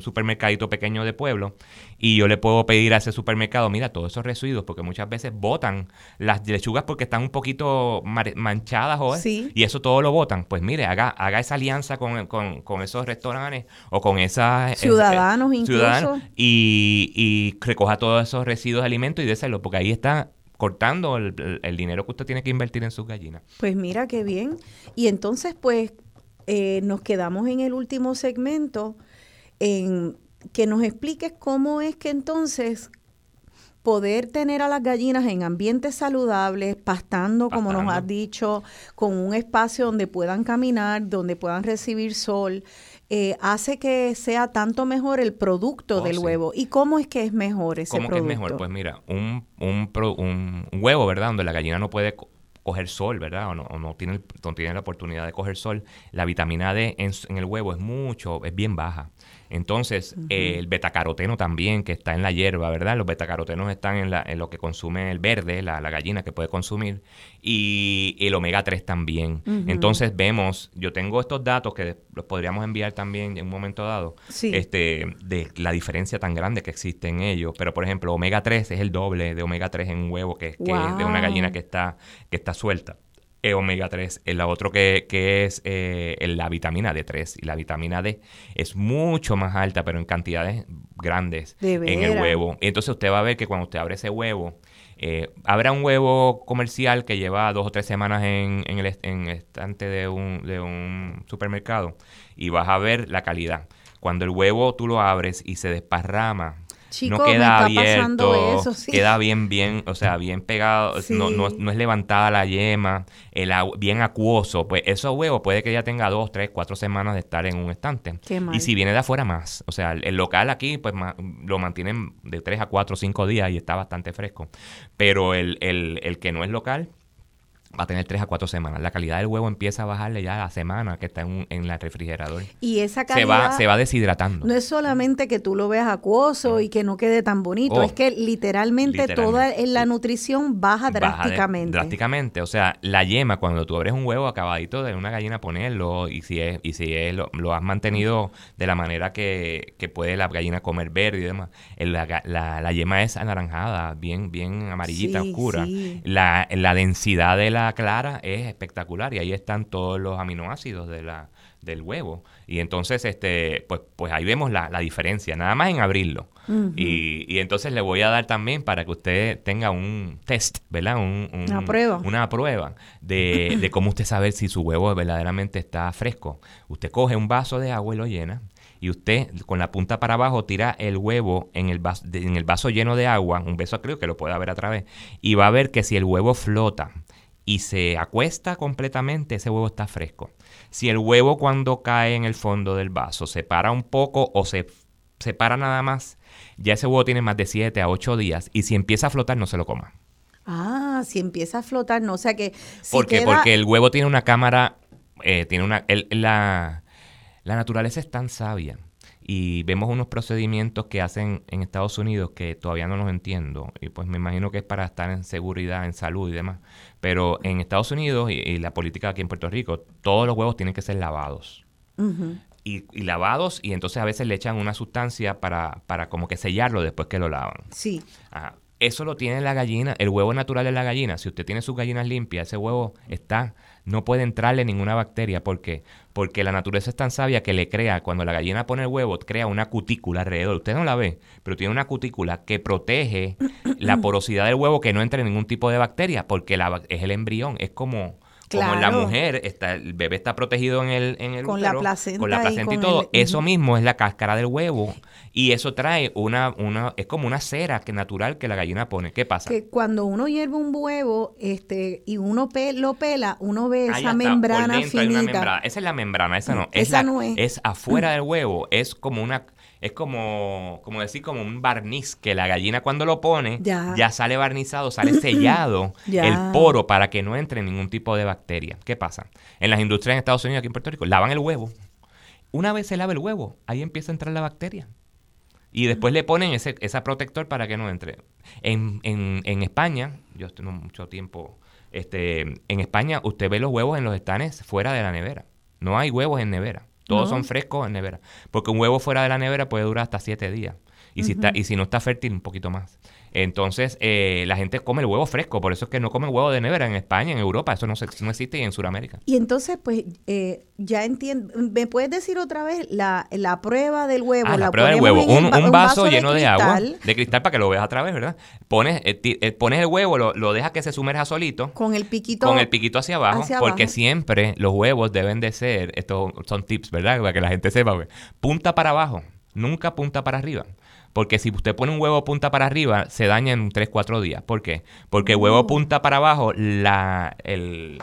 supermercadito pequeño de pueblo y yo le puedo pedir a ese supermercado, mira, todos esos residuos, porque muchas veces botan las lechugas porque están un poquito manchadas o y eso todo lo botan. Pues mire, haga, haga esa alianza con, esos restaurantes o con esas... Eh, ciudadanos eh, incluso. y, y recoja todos esos residuos de alimentos y déselo, porque ahí está cortando el, el, dinero que usted tiene que invertir en sus gallinas. Pues mira qué bien. Y entonces, pues, eh, nos quedamos en el último segmento en que nos expliques cómo es que entonces poder tener a las gallinas en ambientes saludables, pastando, como nos has dicho, con un espacio donde puedan caminar, donde puedan recibir sol, eh, hace que sea tanto mejor el producto oh, del huevo. ¿Y cómo es que es mejor ese producto? ¿Cómo que es mejor? Pues mira, un, un, un, huevo, ¿verdad? Donde la gallina no puede coger sol, ¿verdad? O no, no, tiene, no tiene la oportunidad de coger sol. La vitamina D en, en el huevo es mucho, es bien baja. Entonces, el betacaroteno también, que está en la hierba, ¿verdad? Los betacarotenos están en, la, en lo que consume el verde, la, gallina que puede consumir, y el omega 3 también. Entonces, vemos, yo tengo estos datos que los podríamos enviar también en un momento dado, este, de la diferencia tan grande que existe en ellos. Pero, por ejemplo, omega 3 es el doble de omega 3 en un huevo que, que es de una gallina que está, que está suelta omega 3. El otro que, es eh, la vitamina D3. Y la vitamina D es mucho más alta, pero en cantidades grandes en el huevo. Y entonces usted va a ver que cuando usted abre ese huevo, eh, habrá un huevo comercial que lleva dos o tres semanas en, en, el, en estante de un, de un supermercado y vas a ver la calidad. Cuando el huevo tú lo abres y se desparrama no queda abierto, queda bien, bien, o sea, bien pegado, no, no, es levantada la yema, el, bien acuoso, pues esos huevos puede que ya tenga dos, tres, cuatro semanas de estar en un estante. Y si viene de afuera más, o sea, el, local aquí pues lo mantienen de tres a cuatro, cinco días y está bastante fresco, pero el, el, el que no es local, va a tener tres a cuatro semanas. La calidad del huevo empieza a bajarle ya a la semana que está en, en el refrigerador. Y esa calidad... Se va, se va deshidratando. No es solamente que tú lo veas acuoso y que no quede tan bonito, es oh, que literalmente, toda la nutrición baja drásticamente. drásticamente. O sea, la yema, cuando tú abres un huevo acabadito de una gallina, ponerlo y si es y si es, lo, has mantenido de la manera que, que, puede la gallina comer verde y demás, la, la, yema es anaranjada, bien, bien amarillita, oscura. La, la densidad de la clara es espectacular y ahí están todos los aminoácidos de la, del huevo. Y entonces, este, pues, pues ahí vemos la, diferencia, nada más en abrirlo. y, entonces le voy a dar también para que usted tenga un test, ¿verdad? una prueba. Una prueba de, de cómo usted sabe si su huevo verdaderamente está fresco. Usted coge un vaso de agua y lo llena y usted con la punta para abajo tira el huevo en el vaso, en el vaso lleno de agua, un beso creo que lo pueda ver a través, y va a ver que si el huevo flota y se acuesta completamente, ese huevo está fresco. Si el huevo cuando cae en el fondo del vaso se para un poco o se separa nada más, ya ese huevo tiene más de 7 a 8 días y si empieza a flotar no se lo coma. Ah, si empieza a flotar, no, o sea que... ¿Por qué? Porque el huevo tiene una cámara, eh, tiene una... la, la naturaleza es tan sabia y vemos unos procedimientos que hacen en Estados Unidos que todavía no los entiendo y pues me imagino que es para estar en seguridad, en salud y demás. Pero en Estados Unidos y, la política aquí en Puerto Rico, todos los huevos tienen que ser lavados. y, lavados y entonces a veces le echan una sustancia para, para como que sellarlo después que lo lavan. Sí. Eso lo tiene la gallina, el huevo natural de la gallina. Si usted tiene sus gallinas limpias, ese huevo está, no puede entrarle ninguna bacteria. ¿Por qué? Porque la naturaleza es tan sabia que le crea, cuando la gallina pone el huevo, crea una cutícula alrededor. Usted no la ve, pero tiene una cutícula que protege la porosidad del huevo que no entre ningún tipo de bacteria, porque la, es el embrión, es como como la mujer, está, el bebé está protegido en el, en el con la placenta, con la placenta y, todo. eso mismo es la cáscara del huevo. Y eso trae una, una, es como una cera que natural que la gallina pone. ¿Qué pasa? Que cuando uno hierve un huevo, este, y uno lo pela, uno ve esa membrana finita. Esa es la membrana, esa no. Esa no es. Es afuera del huevo, es como una es como, como decir, como un barniz, que la gallina cuando lo pone ya, sale barnizado, sale sellado el poro para que no entre ningún tipo de bacteria. ¿Qué pasa? En las industrias en Estados Unidos, aquí en Puerto Rico, lavan el huevo. Una vez se lava el huevo, ahí empieza a entrar la bacteria. Y después le ponen ese, ese protector para que no entre. En, en, en España, yo tengo mucho tiempo, este, en España usted ve los huevos en los estanes fuera de la nevera. No hay huevos en nevera. Todos son frescos en nevera. Porque un huevo fuera de la nevera puede durar hasta siete días. Y, si, está, y si no está fértil, un poquito más. Entonces, eh, la gente come el huevo fresco, por eso es que no come huevo de nevera en España, en Europa, eso no, no existe y en Sudamérica. Y entonces, pues, eh, ya entiendo, ¿me puedes decir otra vez la, la prueba del huevo? Ah, la, prueba del huevo, un, vaso, lleno de, agua, de cristal para que lo veas a través, ¿verdad? Pones, eh, pones el huevo, lo, lo dejas que se sumerja solito. Con el piquito. Con el piquito hacia abajo, porque siempre los huevos deben de ser, estos son tips, ¿verdad? Para que la gente sepa, punta para abajo, nunca punta para arriba. Porque si usted pone un huevo punta para arriba, se daña en 3, 4 días. ¿Por qué? Porque el huevo punta para abajo, la, el,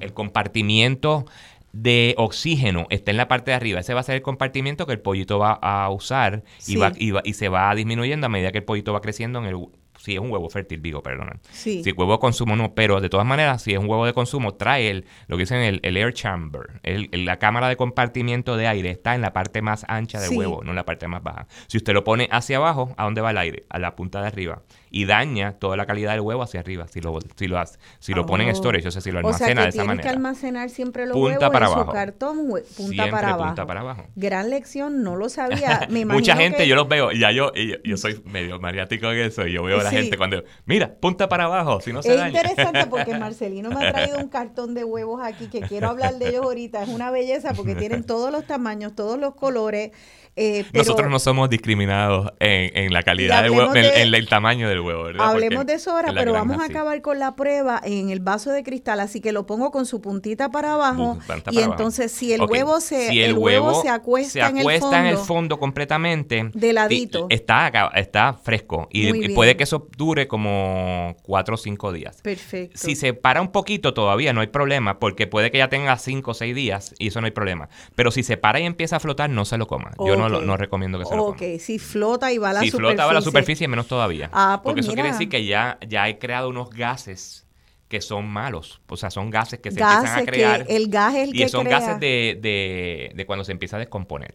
el compartimiento de oxígeno está en la parte de arriba. Ese va a ser el compartimiento que el pollito va a usar y, va, y, y, se va disminuyendo a medida que el pollito va creciendo en el si es un huevo fértil, digo, perdón. Si es huevo de consumo no, pero de todas maneras, si es un huevo de consumo, trae el, lo que dicen el, el air chamber. El, la cámara de compartimiento de aire está en la parte más ancha del huevo, no en la parte más baja. Si usted lo pone hacia abajo, ¿a dónde va el aire? A la punta de arriba y daña toda la calidad del huevo hacia arriba si lo si lo si lo pone en oh. storage, o sea, si lo almacena de esa manera. que almacenar siempre los punta huevos para en abajo. su cartón, punta para abajo. punta para abajo. Gran lección, no lo sabía. Mucha gente yo los veo, ya yo yo, soy medio maniático en eso y yo veo a la gente cuando mira, punta para abajo, si no se Es interesante porque Marcelino me ha traído un cartón de huevos aquí que quiero hablar de ellos ahorita, es una belleza porque tienen todos los tamaños, todos los colores eh, Nosotros no somos discriminados en, la calidad del huevo, en, el tamaño del huevo, ¿verdad? Hablemos de eso ahora, pero vamos a acabar con la prueba en el vaso de cristal, así que lo pongo con su puntita para abajo y entonces si el huevo se el, huevo, se acuesta, en, el fondo, en el fondo completamente de ladito está está fresco y, puede que eso dure como cuatro o cinco días. Perfecto. Si se para un poquito todavía no hay problema porque puede que ya tenga cinco o seis días y eso no hay problema. Pero si se para y empieza a flotar no se lo coma. Yo no, recomiendo que se lo coma. Ok, si flota y va a la superficie. Si flota va a la superficie, menos todavía. Ah, pues Porque eso quiere decir que ya, ya he creado unos gases que son malos. O sea, son gases que se empiezan a crear. el gas es el y son gases de, de, de cuando se empieza a descomponer.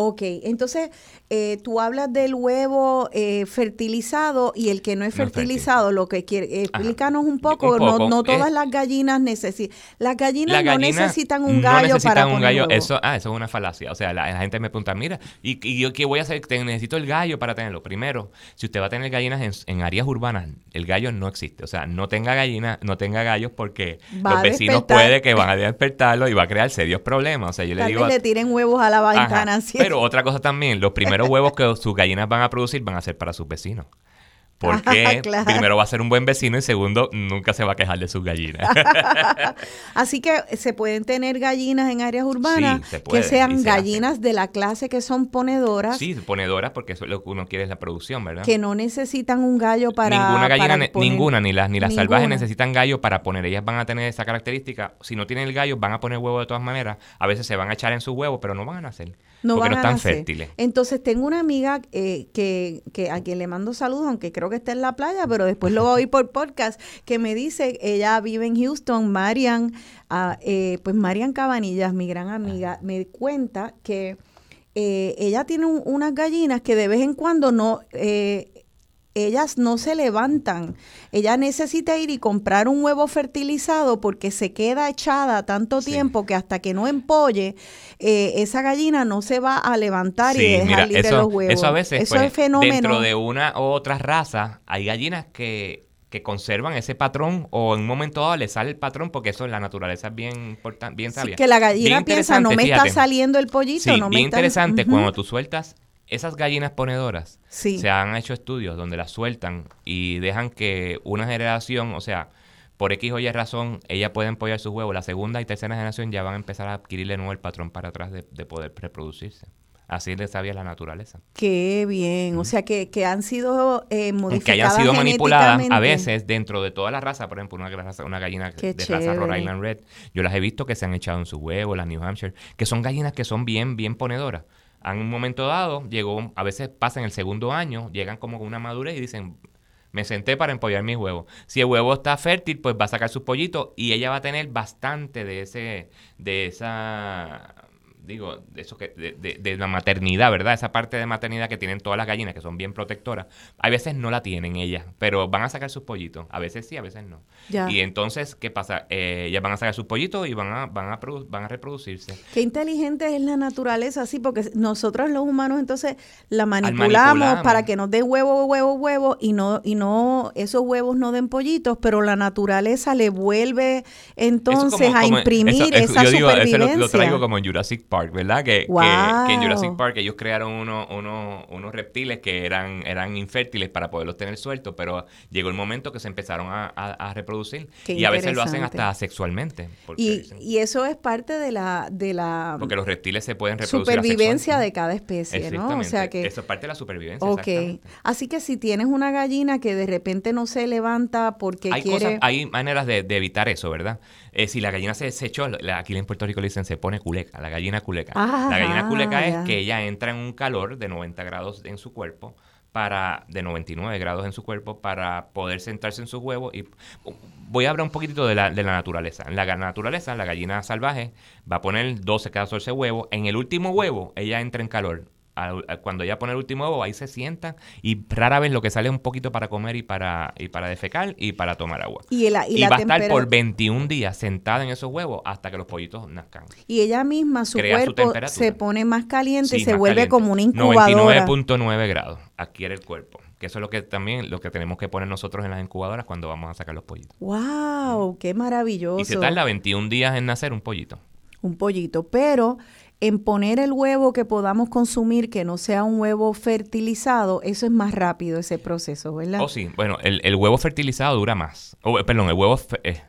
Ok, entonces eh, tú hablas del huevo eh, fertilizado y el que no es fertilizado, lo que quiere, explícanos un poco, no, no, todas las gallinas necesitan, las gallinas no necesitan un gallo para un gallo, eso, ah, eso es una falacia, o sea, la, gente me pregunta, mira, ¿y, yo qué voy a hacer? necesito el gallo para tenerlo. Primero, si usted va a tener gallinas en, áreas urbanas, el gallo no existe, o sea, no tenga gallinas, no tenga gallos porque los vecinos puede que van a despertarlo y va a crear serios problemas, o sea, yo le digo... le tiren huevos a la ventana, pero otra cosa también, los primeros huevos que sus gallinas van a producir van a ser para sus vecinos. Porque primero va a ser un buen vecino y segundo, nunca se va a quejar de sus gallinas. Así que se pueden tener gallinas en áreas urbanas que sean gallinas de la clase que son ponedoras. Sí, ponedoras porque eso es lo que uno quiere es la producción, ¿verdad? Que no necesitan un gallo para Ninguna gallina, ninguna, ni las, ni las salvajes necesitan gallo para poner. Ellas van a tener esa característica. Si no tienen el gallo, van a poner huevo de todas maneras. A veces se van a echar en sus huevos, pero no van a nacer. No porque no están fértiles. Entonces tengo una amiga eh, que, que a quien le mando saludos, aunque creo que está en la playa, pero después lo voy a oír por podcast, que me dice, ella vive en Houston, Marian, ah, eh, pues Marian Cabanillas, mi gran amiga, me cuenta que eh, ella tiene unas gallinas que de vez en cuando no... Eh, ellas no se levantan. Ella necesita ir y comprar un huevo fertilizado porque se queda echada tanto tiempo que hasta que no empolle, eh, esa gallina no se va a levantar y dejar de los huevos. Eso a veces, eso pues, es fenómeno. dentro de una u otra raza, hay gallinas que que conservan ese patrón o en un momento dado le sale el patrón porque eso en la naturaleza es bien importante, bien sabia. que la gallina piensa, no me está saliendo el pollito. no me bien interesante cuando tú sueltas esas gallinas ponedoras se han hecho estudios donde las sueltan y dejan que una generación, o sea, por X o Y razón, ella puede empollar sus huevos. La segunda y tercera generación ya van a empezar a adquirir de nuevo el patrón para atrás de, poder reproducirse. Así le sabía la naturaleza. Qué bien. O sea, que, que han sido eh, modificadas Que hayan sido manipuladas a veces dentro de toda la raza. Por ejemplo, una, una gallina de raza Rhode Island Red. Yo las he visto que se han echado en sus huevos, las New Hampshire, que son gallinas que son bien, bien ponedoras en un momento dado, llegó, a veces pasan el segundo año, llegan como con una madurez y dicen, me senté para empollar mis huevos. Si el huevo está fértil, pues va a sacar sus pollitos y ella va a tener bastante de ese, de esa digo, de eso que, de, de, la maternidad, ¿verdad? Esa parte de maternidad que tienen todas las gallinas, que son bien protectoras. A veces no la tienen ellas, pero van a sacar sus pollitos. A veces sí, a veces no. Y entonces, ¿qué pasa? Eh, ellas van a sacar sus pollitos y van a, van a, van a reproducirse. Qué inteligente es la naturaleza, sí, porque nosotros los humanos entonces la manipulamos, para que nos dé huevo, huevo, huevo y no, y no, esos huevos no den pollitos, pero la naturaleza le vuelve entonces a imprimir esa yo digo, supervivencia. lo, traigo como en Jurassic Park ¿verdad? Que, que, en Jurassic Park ellos crearon uno, uno, unos reptiles que eran, eran infértiles para poderlos tener sueltos, pero llegó el momento que se empezaron a, reproducir y a veces lo hacen hasta sexualmente. Y, y, eso es parte de la, de la... Porque los reptiles se pueden reproducir Supervivencia de cada especie, ¿no? O sea que... Eso es parte de la supervivencia, Ok. Así que si tienes una gallina que de repente no se levanta porque hay quiere... hay maneras de, evitar eso, ¿verdad? Eh, si la gallina se, echó, aquí en Puerto Rico le dicen se pone culeca, la gallina culeca. la gallina culeca es que ella entra en un calor de 90 grados en su cuerpo para de 99 grados en su cuerpo para poder sentarse en sus huevos y voy a hablar un poquitito de la, de la naturaleza. En la naturaleza, la gallina salvaje va a poner 12 cada 14 huevos. En el último huevo, ella entra en calor cuando ella pone el último huevo, ahí se sienta y rara vez lo que sale es un poquito para comer y para, y para defecar y para tomar agua. Y, va a estar por 21 días sentada en esos huevos hasta que los pollitos nazcan. Y ella misma, su cuerpo se pone más caliente, y se vuelve como una incubadora. 99.9 grados adquiere el cuerpo. Que eso es lo que también lo que tenemos que poner nosotros en las incubadoras cuando vamos a sacar los pollitos. ¡Wow! ¡Qué maravilloso! Y se tarda 21 días en nacer un pollito. Un pollito, pero en poner el huevo que podamos consumir que no sea un huevo fertilizado, eso es más rápido ese proceso, ¿verdad? Oh, sí. Bueno, el, huevo fertilizado dura más. perdón, el huevo, eh,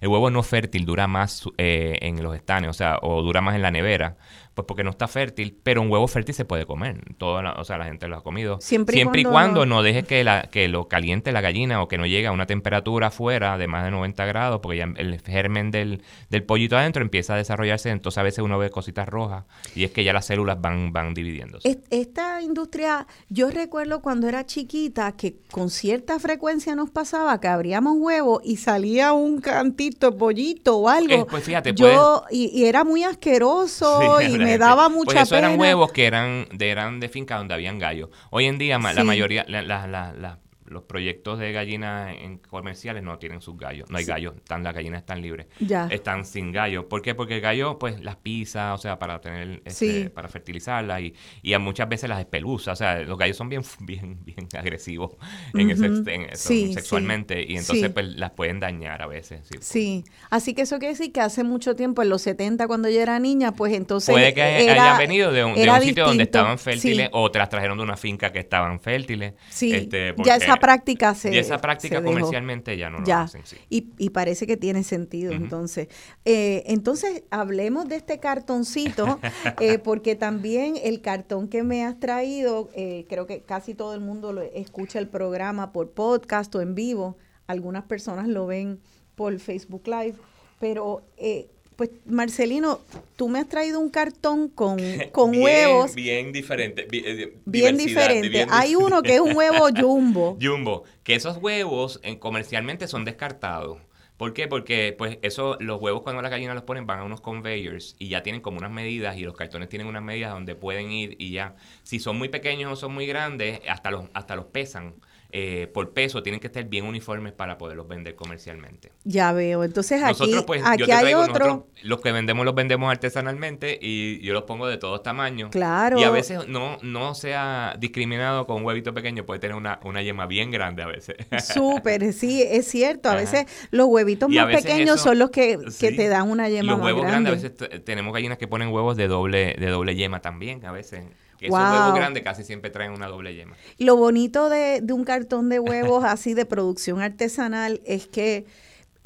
el huevo no fértil dura más eh, en los estanes, o sea, o dura más en la nevera pues porque no está fértil, pero un huevo fértil se puede comer. Toda o sea, la gente lo ha comido. Siempre, y cuando, no deje que, la, que lo caliente la gallina o que no llegue a una temperatura afuera de más de 90 grados, porque ya el germen del, del pollito adentro empieza a desarrollarse, entonces a veces uno ve cositas rojas y es que ya las células van, van dividiéndose. Esta industria, yo recuerdo cuando era chiquita que con cierta frecuencia nos pasaba que abríamos huevos y salía un cantito pollito o algo. Eh, pues fíjate, yo, y, era muy asqueroso y me daba mucha pues eso eran huevos que eran de, eran de finca donde habían gallos. Hoy en día la mayoría, la, la, la, los proyectos de gallinas en comerciales no tienen sus gallos, no hay gallos, están, las gallinas están libres, están sin gallos. ¿Por qué? Porque el gallo pues las pisa, o sea, para tener, este, para fertilizarlas y, y muchas veces las espeluza, o sea, los gallos son bien, bien, bien agresivos en ese, sexualmente y entonces pues las pueden dañar a veces. Sí, así que eso quiere decir que hace mucho tiempo, en los 70 cuando yo era niña, pues entonces Puede que hayan venido de un, sitio donde estaban fértiles o te las trajeron de una finca que estaban fértiles. Sí, este, ya esa práctica se Y esa práctica comercialmente ya no lo hacen, y, y, parece que tiene sentido, entonces. Eh, entonces, hablemos de este cartoncito, eh, porque también el cartón que me has traído, eh, creo que casi todo el mundo lo escucha el programa por podcast o en vivo. Algunas personas lo ven por Facebook Live, pero eh, pues Marcelino, tú me has traído un cartón con, con huevos. Bien diferente. Eh, bien, diferente. Hay uno que es un huevo jumbo. jumbo. Que esos huevos en, comercialmente son descartados. ¿Por qué? Porque pues eso, los huevos cuando las gallinas los ponen van a unos conveyors y ya tienen como unas medidas y los cartones tienen unas medidas donde pueden ir y ya. Si son muy pequeños o son muy grandes, hasta los, hasta los pesan. Eh, por peso tienen que estar bien uniformes para poderlos vender comercialmente. Ya veo. Entonces aquí, pues, aquí hay otro. los que vendemos los vendemos artesanalmente y yo los pongo de todos tamaños. Claro. Y a veces no, no sea discriminado con un huevito pequeño, puede tener una, una yema bien grande a veces. Súper, sí, es cierto. A veces los huevitos más pequeños son los que, te dan una yema más grande. Los huevos grandes, a veces tenemos gallinas que ponen huevos de doble, de doble yema también, a veces. Que esos huevos grandes casi siempre traen una doble yema. Lo bonito de, de un cartón de huevos así de producción artesanal es que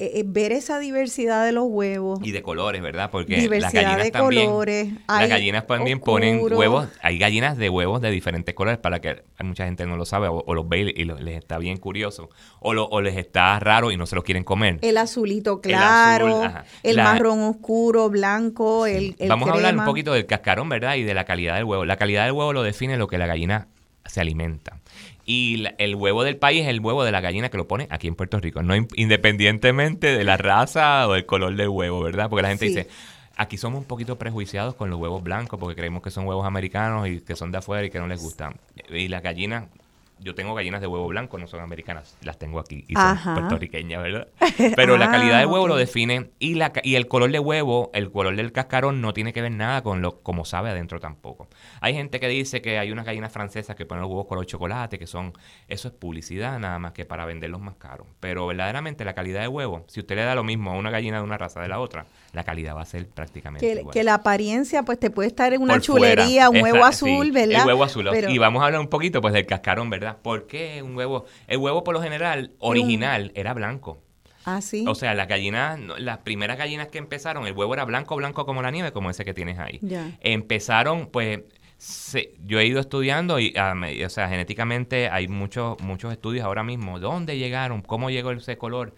eh, eh, ver esa diversidad de los huevos. Y de colores, ¿verdad? Porque las gallinas de también, colores. Las gallinas también ponen huevos. Hay gallinas de huevos de diferentes colores para que mucha gente no lo sabe o, los ve y les está bien curioso. O, o les está raro y no se los quieren comer. El azulito claro, el, marrón oscuro, blanco, el, el Vamos a hablar un poquito del cascarón, ¿verdad? Y de la calidad del huevo. La calidad del huevo lo define lo que la gallina se alimenta. Y el huevo del país es el huevo de la gallina que lo pone aquí en Puerto Rico, no independientemente de la raza o el color del huevo, ¿verdad? Porque la gente dice, aquí somos un poquito prejuiciados con los huevos blancos porque creemos que son huevos americanos y que son de afuera y que no les gustan. Y las gallinas yo tengo gallinas de huevo blanco, no son americanas, las tengo aquí y son puertorriqueñas, ¿verdad? Pero la calidad del huevo lo define y la y el color de huevo, el color del cascarón no tiene que ver nada con lo como sabe adentro tampoco. Hay gente que dice que hay unas gallinas francesas que ponen los huevos color chocolate, que son eso es publicidad nada más que para venderlos más caros, pero verdaderamente la calidad del huevo, si usted le da lo mismo a una gallina de una raza de la otra, la calidad va a ser prácticamente que, igual. Que la apariencia pues te puede estar en una chulería, un huevo azul, ¿verdad? El huevo azul. Y vamos a hablar un poquito pues del cascarón, ¿verdad? ¿Por qué un huevo? El huevo por lo general original era blanco. Ah, sí. O sea, las gallinas, las primeras gallinas que empezaron, el huevo era blanco, blanco como la nieve, como ese que tienes ahí. Empezaron, pues, Sí, yo he ido estudiando y, ah, o sea, genéticamente hay muchos muchos estudios ahora mismo. ¿Dónde llegaron? ¿Cómo llegó ese color?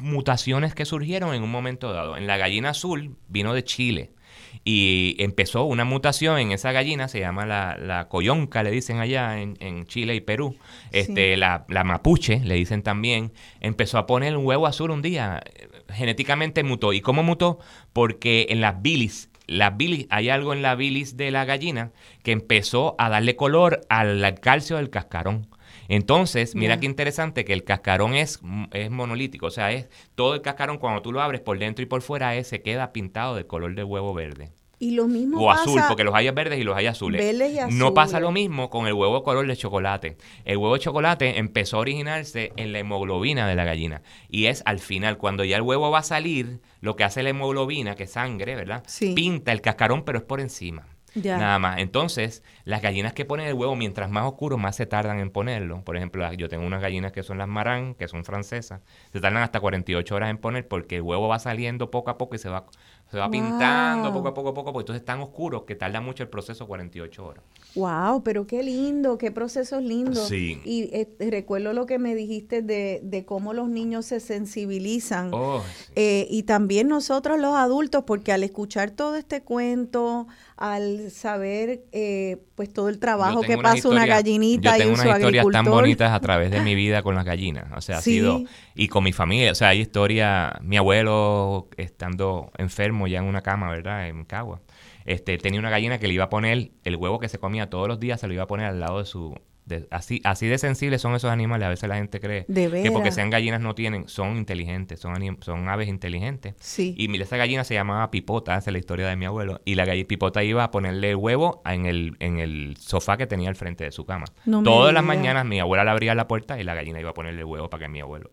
Mutaciones que surgieron en un momento dado. En la gallina azul vino de Chile y empezó una mutación en esa gallina, se llama la, la coyonca, le dicen allá en, en Chile y Perú, este, la, la, mapuche, le dicen también, empezó a poner un huevo azul un día, genéticamente mutó. ¿Y cómo mutó? Porque en las bilis, la bilis, hay algo en la bilis de la gallina que empezó a darle color al calcio del cascarón. Entonces, mira qué interesante que el cascarón es, es monolítico, o sea, es todo el cascarón cuando tú lo abres por dentro y por fuera es, se queda pintado de color de huevo verde. Y lo mismo o azul, porque los hay verdes y los hay azules. No pasa lo mismo con el huevo color de chocolate. El huevo de chocolate empezó a originarse en la hemoglobina de la gallina. Y es al final, cuando ya el huevo va a salir, lo que hace la hemoglobina, que es sangre, ¿verdad? Pinta el cascarón, pero es por encima. Nada más. Entonces, las gallinas que ponen el huevo, mientras más oscuro, más se tardan en ponerlo. Por ejemplo, yo tengo unas gallinas que son las marán, que son francesas. Se tardan hasta 48 horas en poner porque el huevo va saliendo poco a poco y se va, se va pintando poco a poco, poco a poco. Entonces, es tan oscuro que tarda mucho el proceso 48 horas. Wow, pero qué lindo, qué procesos lindos. Sí. Y eh, recuerdo lo que me dijiste de, de cómo los niños se sensibilizan. Oh, eh, y también nosotros los adultos, porque al escuchar todo este cuento, al saber eh, pues todo el trabajo que pasa una gallinita yo tengo y unas historias tan bonitas a través de mi vida con las gallinas. O sea ha sido y con mi familia o sea hay historia mi abuelo estando enfermo ya en una cama verdad en Cagua este tenía una gallina que le iba a poner el huevo que se comía todos los días se lo iba a poner al lado de su así, así de sensibles son esos animales. A veces la gente cree que porque sean gallinas no tienen, son inteligentes, son, son aves inteligentes. Sí. Y esa gallina se llamaba Pipota, esa es la historia de mi abuelo. Y la gallina Pipota iba a ponerle huevo en el, en el sofá que tenía al frente de su cama. Todas las mañanas mi abuela le abría la puerta y la gallina iba a ponerle huevo para que mi abuelo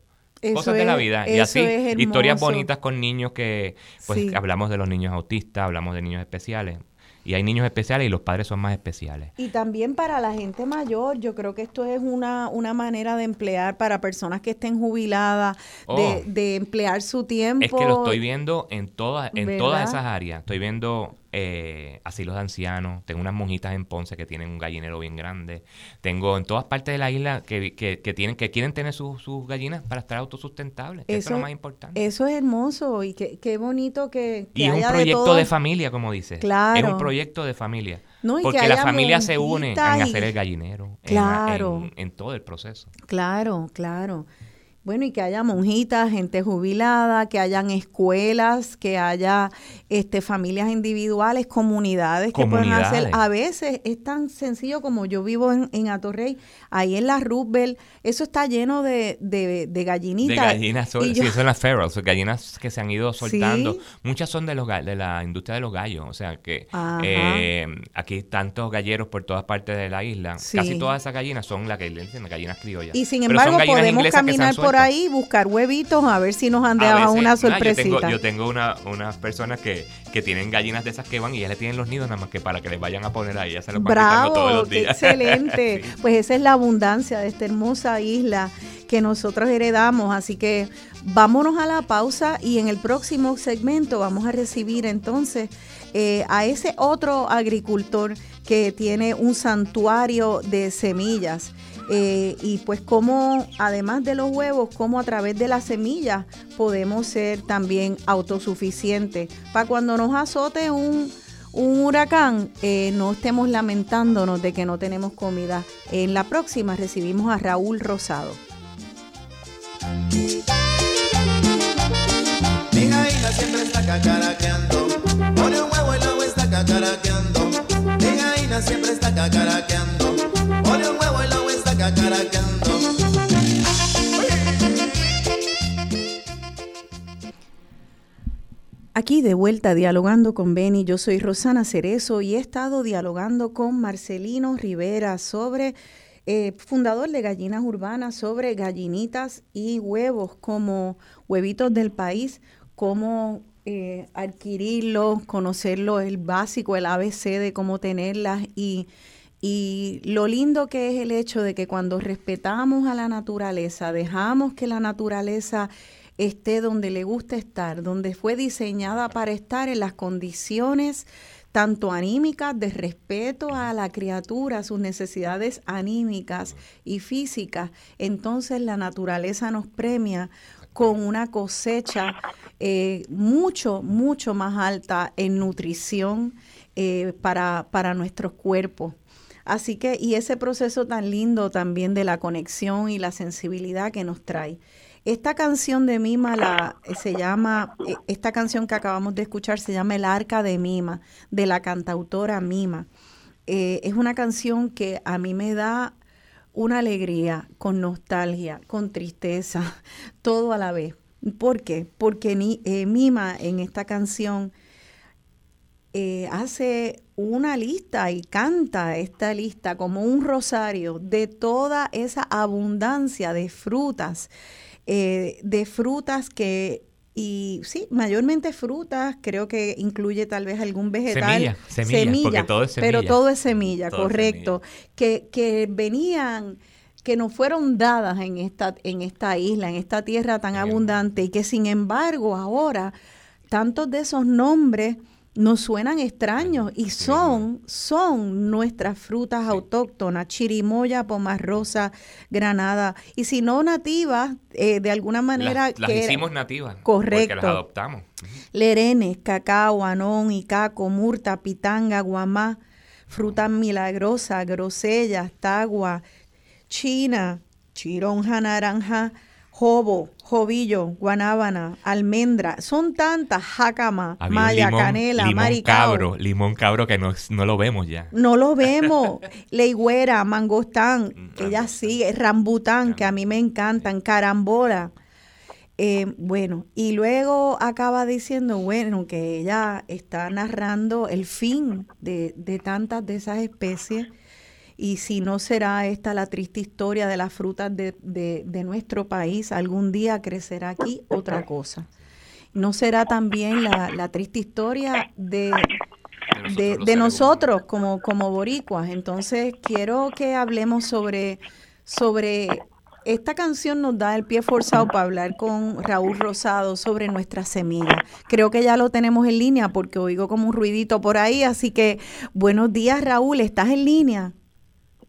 cosas de la vida. Y así, historias bonitas con niños que, pues, hablamos de los niños autistas, hablamos de niños especiales y hay niños especiales y los padres son más especiales. Y también para la gente mayor, yo creo que esto es una, una manera de emplear para personas que estén jubiladas, de, oh. de, emplear su tiempo. Es que lo estoy viendo en todas, en todas esas áreas. Estoy viendo eh, asilos de ancianos, tengo unas monjitas en Ponce que tienen un gallinero bien grande, tengo en todas partes de la isla que, que, tienen, que quieren tener sus gallinas para estar autosustentables, eso, es lo más importante. Eso es hermoso y qué, bonito que, Y es un proyecto de, familia, como dices. Claro. Es un proyecto de familia. porque la familia se une en hacer el gallinero, claro. en todo el proceso. Claro, claro. Bueno, y que haya monjitas, gente jubilada, que hayan escuelas, que haya este, familias individuales, comunidades que puedan hacer. A veces es tan sencillo como yo vivo en, en Atorrey, ahí en la Roosevelt, eso está lleno de, de, gallinitas. De gallinas, sí, son las ferals, gallinas que se han ido soltando. Muchas son de los de la industria de los gallos, o sea que eh, aquí tantos galleros por todas partes de la isla. Casi todas esas gallinas son las que dicen gallinas criollas. Y sin embargo podemos caminar por ahí, buscar huevitos, a ver si nos han dado una sorpresita. yo tengo, una, unas personas que, que, tienen gallinas de esas que van y ya le tienen los nidos nada más que para que les vayan a poner ahí, ya se los van todos los días. excelente. Pues esa es la abundancia de esta hermosa isla que nosotros heredamos, así que vámonos a la pausa y en el próximo segmento vamos a recibir entonces eh, a ese otro agricultor que tiene un santuario de semillas eh, y pues como además de los huevos, como a través de las semillas podemos ser también autosuficientes. Para cuando nos azote un, huracán, eh, no estemos lamentándonos de que no tenemos comida. En la próxima recibimos a Raúl Rosado. Siempre está cacaraqueando, un un Aquí de vuelta dialogando con Beni, yo soy Rosana Cerezo y he estado dialogando con Marcelino Rivera sobre, eh, fundador de Gallinas Urbanas, sobre gallinitas y huevos como huevitos del país, cómo eh, adquirirlos, conocerlo, el básico, el ABC de cómo tenerlas y y lo lindo que es el hecho de que cuando respetamos a la naturaleza, dejamos que la naturaleza esté donde le gusta estar, donde fue diseñada para estar en las condiciones tanto anímicas, de respeto a la criatura, sus necesidades anímicas y físicas, entonces la naturaleza nos premia con una cosecha eh, mucho, mucho más alta en nutrición eh, para, para nuestros cuerpos. Así que, y ese proceso tan lindo también de la conexión y la sensibilidad que nos trae. Esta canción de Mima eh, se llama, eh, esta canción que acabamos de escuchar se llama El Arca de Mima, de la cantautora Mima. Eh, es una canción que a mí me da una alegría, con nostalgia, con tristeza, todo a la vez. ¿Por qué? Porque ni, Mima en esta canción hace una lista y canta esta lista como un rosario de toda esa abundancia de frutas eh, de frutas que y sí, mayormente frutas, creo que incluye tal vez algún vegetal. Semilla, semilla, porque todo es semilla. Pero todo es semilla, correcto. Que, que venían, que nos fueron dadas en esta, en esta isla, en esta tierra tan abundante, y que sin embargo ahora tantos de esos nombres nos suenan extraños y son, son nuestras frutas autóctonas, chirimoya, pomarrosa, granada. Y si no nativas, eh, de alguna manera... Las, hicimos nativas. Correcto. Porque las adoptamos. Lerenes, cacao, anón, icaco, murta, pitanga, guamá, frutas milagrosas, grosellas, tagua, china, chironja, naranja, jobo, jovillo, guanábana, almendra, son tantas, jácama, maya, canela, limón cabro, limón cabro que no, no, lo vemos ya. No lo vemos. Leigüera, mangostán, mm, ella sigue, rambután, que a mí me encantan, carambola. Eh, bueno, y luego acaba diciendo, bueno, que ella está narrando el fin de, de tantas de esas especies y si no será esta la triste historia de las frutas de, de, nuestro país, algún día crecerá aquí otra cosa. No será también la, la triste historia de, de, nosotros como, como boricuas. Entonces quiero que hablemos sobre, sobre esta canción nos da el pie forzado para hablar con Raúl Rosado sobre nuestra semilla. Creo que ya lo tenemos en línea porque oigo como un ruidito por ahí, así que buenos días Raúl, ¿estás en línea?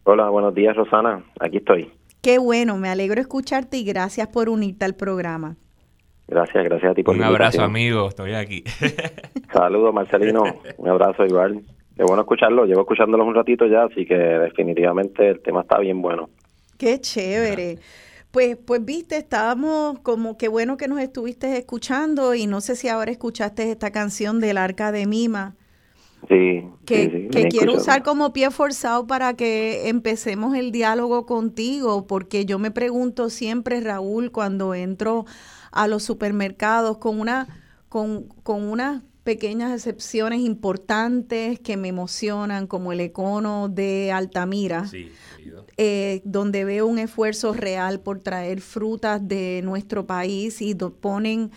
Hola, buenos días Rosana, aquí estoy. Qué bueno, me alegro escucharte y gracias por unirte al programa. Gracias, gracias a ti por Un abrazo amigo, estoy aquí. Saludos Marcelino, un abrazo igual. Qué bueno escucharlo, llevo escuchándolo un ratito ya, así que definitivamente el tema está bien bueno. Qué chévere. Pues, pues viste, estábamos como que bueno que nos estuviste escuchando y no sé si ahora escuchaste esta canción del Arca de Mima Sí, que, quiero usar como pie forzado para que empecemos el diálogo contigo, porque yo me pregunto siempre, Raúl, cuando entro a los supermercados con una, con, con unas pequeñas excepciones importantes que me emocionan, como el econo de Altamira, eh, donde veo un esfuerzo real por traer frutas de nuestro país y ponen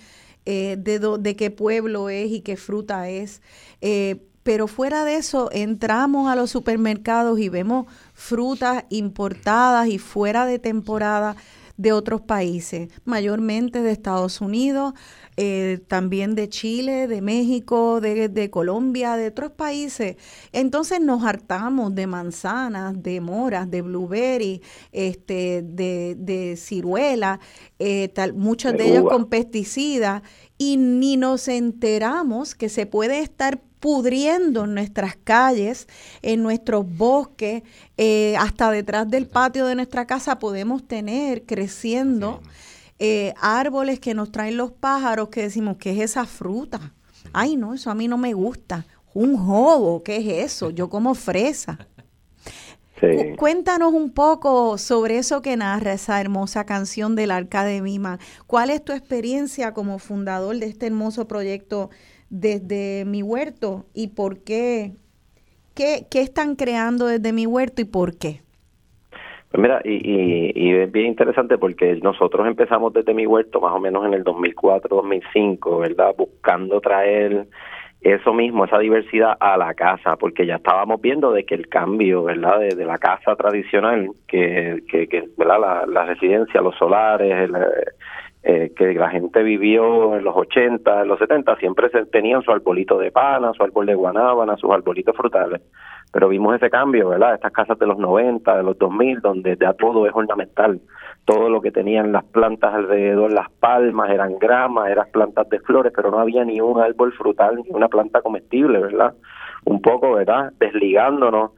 eh, de, de qué pueblo es y qué fruta es. Eh, pero fuera de eso, entramos a los supermercados y vemos frutas importadas y fuera de temporada de otros países, mayormente de Estados Unidos, eh, también de Chile, de México, de, Colombia, de otros países. Entonces nos hartamos de manzanas, de moras, de blueberry, este, de, de ciruela, eh, tal, muchos de ellos con pesticidas, y ni nos enteramos que se puede estar pudriendo en nuestras calles, en nuestros bosques, eh, hasta detrás del patio de nuestra casa podemos tener creciendo eh, árboles que nos traen los pájaros que decimos, ¿qué es esa fruta? Ay, no, eso a mí no me gusta. Un jobo, ¿qué es eso? Yo como fresa. Cuéntanos un poco sobre eso que narra esa hermosa canción del Arca de Mima. ¿Cuál es tu experiencia como fundador de este hermoso proyecto desde mi huerto y por qué, qué, están creando desde mi huerto y por qué. Pues mira, y, y, es bien interesante porque nosotros empezamos desde mi huerto más o menos en el 2004-2005, ¿verdad? Buscando traer eso mismo, esa diversidad a la casa, porque ya estábamos viendo de que el cambio, ¿verdad? De, la casa tradicional, que, que, ¿verdad? La, la, residencia, los solares, el, eh, que la gente vivió en los 80, en los 70, siempre se tenían su arbolito de pana, su árbol de guanábana, sus arbolitos frutales. Pero vimos ese cambio, ¿verdad? Estas casas de los 90, de los 2000, donde ya todo es ornamental. Todo lo que tenían las plantas alrededor, las palmas, eran gramas, eran plantas de flores, pero no había ni un árbol frutal, ni una planta comestible, ¿verdad? Un poco, ¿verdad? Desligándonos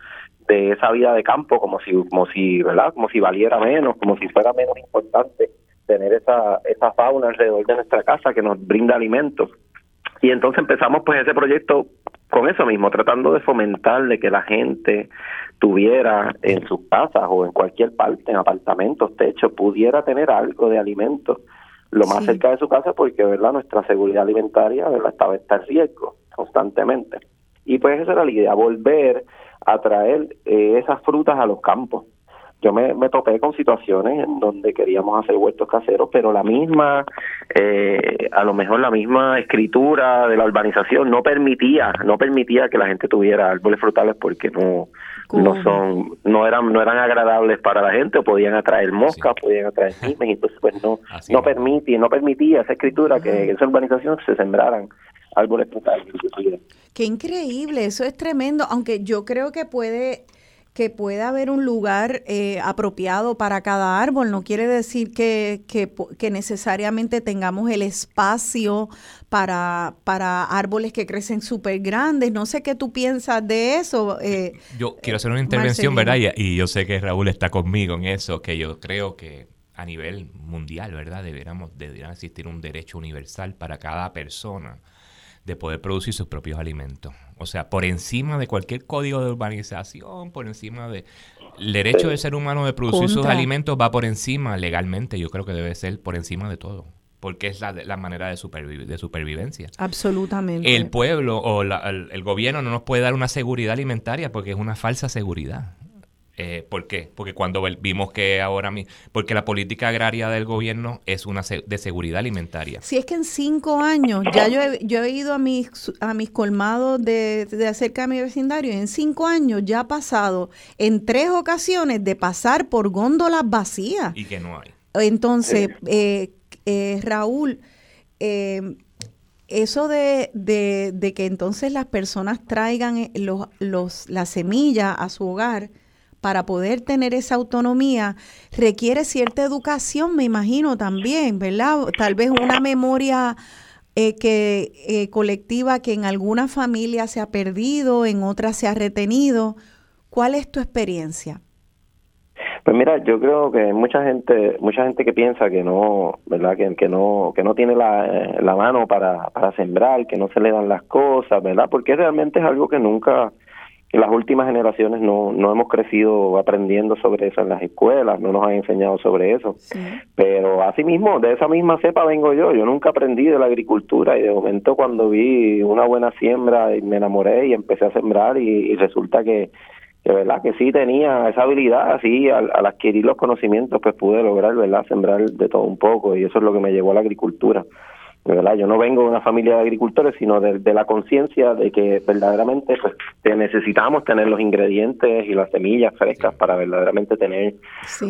de esa vida de campo como si como si verdad como si valiera menos como si fuera menos importante tener esa esa fauna alrededor de nuestra casa que nos brinda alimentos y entonces empezamos pues ese proyecto con eso mismo tratando de fomentar de que la gente tuviera en sus casas o en cualquier parte en apartamentos techos pudiera tener algo de alimento lo más cerca de su casa porque verdad nuestra seguridad alimentaria verdad estaba en riesgo constantemente. Y pues esa era la idea volver a traer eh, esas frutas a los campos. Yo me, me topé con situaciones en donde queríamos hacer huertos caseros, pero la misma, eh, a lo mejor la misma escritura de la urbanización no permitía, no permitía que la gente tuviera árboles frutales porque no, no son, no eran, no eran agradables para la gente, o podían atraer moscas, podían atraer mimes, entonces pues no, no permitía, no permitía esa escritura que en esa urbanización se sembraran árboles frutales. Qué increíble, eso es tremendo, aunque yo creo que puede que pueda haber un lugar eh, apropiado para cada árbol. No quiere decir que, que, necesariamente tengamos el espacio para, para árboles que crecen súper grandes. No sé qué tú piensas de eso. Eh, yo quiero hacer una intervención, ¿verdad? Y, y, yo sé que Raúl está conmigo en eso, que yo creo que a nivel mundial, ¿verdad? Deberíamos, debería existir un derecho universal para cada persona de poder producir sus propios alimentos. O sea, por encima de cualquier código de urbanización, por encima de... El derecho del ser humano de producir sus alimentos va por encima legalmente, yo creo que debe ser por encima de todo porque es la, la manera de, de supervivencia. Absolutamente. El pueblo o el, el, gobierno no nos puede dar una seguridad alimentaria porque es una falsa seguridad. Eh, ¿Por qué? Porque cuando vimos que ahora mismo, porque la política agraria del gobierno es una de seguridad alimentaria. Si es que en cinco años, ya yo he, yo he ido a mis, a mis colmados de, de acerca de mi vecindario, y en cinco años ya ha pasado en tres ocasiones de pasar por góndolas vacías. Y que no hay. Entonces, eh, eh, Raúl, eso de, de, de, que entonces las personas traigan los, los, la semilla a su hogar, para poder tener esa autonomía requiere cierta educación, me imagino también, ¿verdad? Tal vez una memoria eh, que eh, colectiva que en alguna familia se ha perdido, en otras se ha retenido. ¿Cuál es tu experiencia? Pues mira, yo creo que mucha gente, mucha gente que piensa que no, ¿verdad? Que, no, que no tiene la, la mano para, sembrar, que no se le dan las cosas, ¿verdad? Porque realmente es algo que nunca, las últimas generaciones no, no hemos crecido aprendiendo sobre eso en las escuelas, no nos han enseñado sobre eso. Pero asimismo, de esa misma cepa vengo yo. Yo nunca aprendí de la agricultura y de momento cuando vi una buena siembra y me enamoré y empecé a sembrar y, resulta que, que, verdad que sí tenía esa habilidad, así al, al, adquirir los conocimientos pues pude lograr, ¿verdad? Sembrar de todo un poco y eso es lo que me llevó a la agricultura. ¿Verdad? Yo no vengo de una familia de agricultores, sino de, la conciencia de que verdaderamente pues, necesitamos tener los ingredientes y las semillas frescas para verdaderamente tener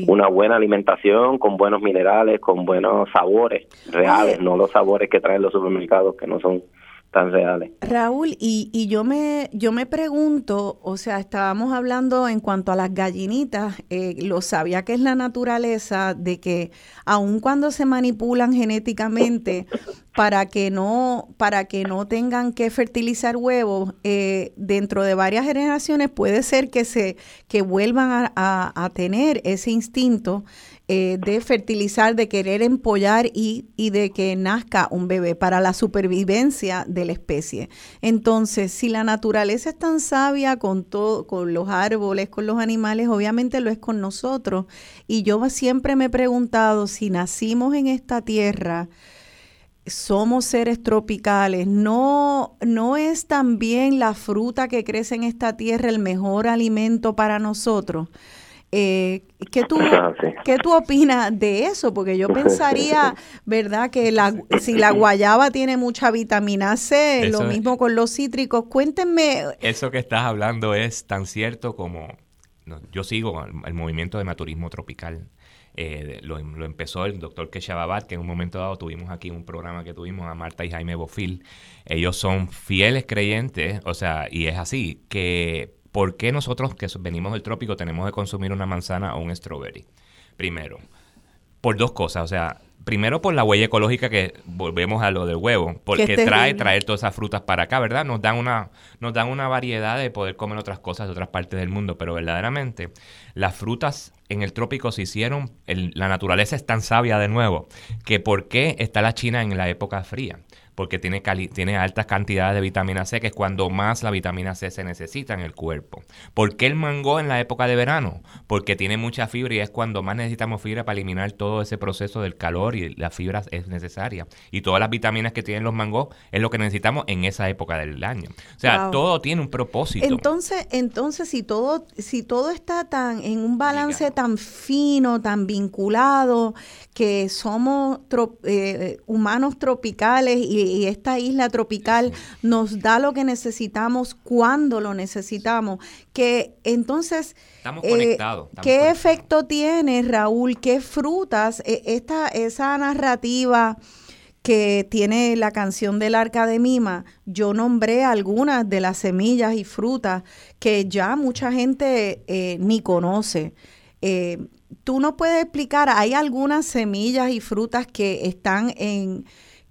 una buena alimentación con buenos minerales, con buenos sabores reales, no los sabores que traen los supermercados que no son reales. Raúl, y, y yo me yo me pregunto, o sea, estábamos hablando en cuanto a las gallinitas, eh, lo sabía que es la naturaleza de que aun cuando se manipulan genéticamente para que no para que no tengan que fertilizar huevos eh, dentro de varias generaciones puede ser que se que vuelvan a tener ese instinto eh, de fertilizar, de querer empollar y, y, de que nazca un bebé para la supervivencia de la especie. Entonces, si la naturaleza es tan sabia con todo, con los árboles, con los animales, obviamente lo es con nosotros. Y yo siempre me he preguntado si nacimos en esta tierra, somos seres tropicales, no, no es también la fruta que crece en esta tierra el mejor alimento para nosotros. Eh, ¿qué, tú, ¿Qué tú opinas de eso? Porque yo pensaría, ¿verdad? Que la, si la guayaba tiene mucha vitamina C, lo mismo con los cítricos. Cuéntenme. Eso que estás hablando es tan cierto como yo sigo el, movimiento de naturismo tropical. Eh, lo, empezó el doctor Keshababat, que en un momento dado tuvimos aquí un programa que tuvimos a Marta y Jaime Bofil. Ellos son fieles creyentes, o sea, y es así, que ¿por qué nosotros que venimos del trópico tenemos que consumir una manzana o un strawberry? Primero, por dos cosas, o sea, primero por la huella ecológica que volvemos a lo del huevo, porque trae traer todas esas frutas para acá, ¿verdad? Nos dan una nos dan una variedad de poder comer otras cosas de otras partes del mundo, pero verdaderamente las frutas en el trópico se hicieron, la naturaleza es tan sabia de nuevo, que por qué está la China en la época fría porque tiene, tiene altas cantidades de vitamina C, que es cuando más la vitamina C se necesita en el cuerpo. ¿Por qué el mango en la época de verano? Porque tiene mucha fibra y es cuando más necesitamos fibra para eliminar todo ese proceso del calor y la fibra es necesaria. Y todas las vitaminas que tienen los mangos es lo que necesitamos en esa época del año. O sea, todo tiene un propósito. Entonces, entonces si todo si todo está tan en un balance tan fino, tan vinculado, que somos eh, humanos tropicales y y esta isla tropical nos da lo que necesitamos cuando lo necesitamos. Que entonces, Estamos eh, conectados. ¿qué efecto tiene, Raúl? ¿Qué frutas? E, esta, esa narrativa que tiene la canción del arca de Mima, yo nombré algunas de las semillas y frutas que ya mucha gente eh, ni conoce. Eh, tú no puedes explicar, hay algunas semillas y frutas que están en,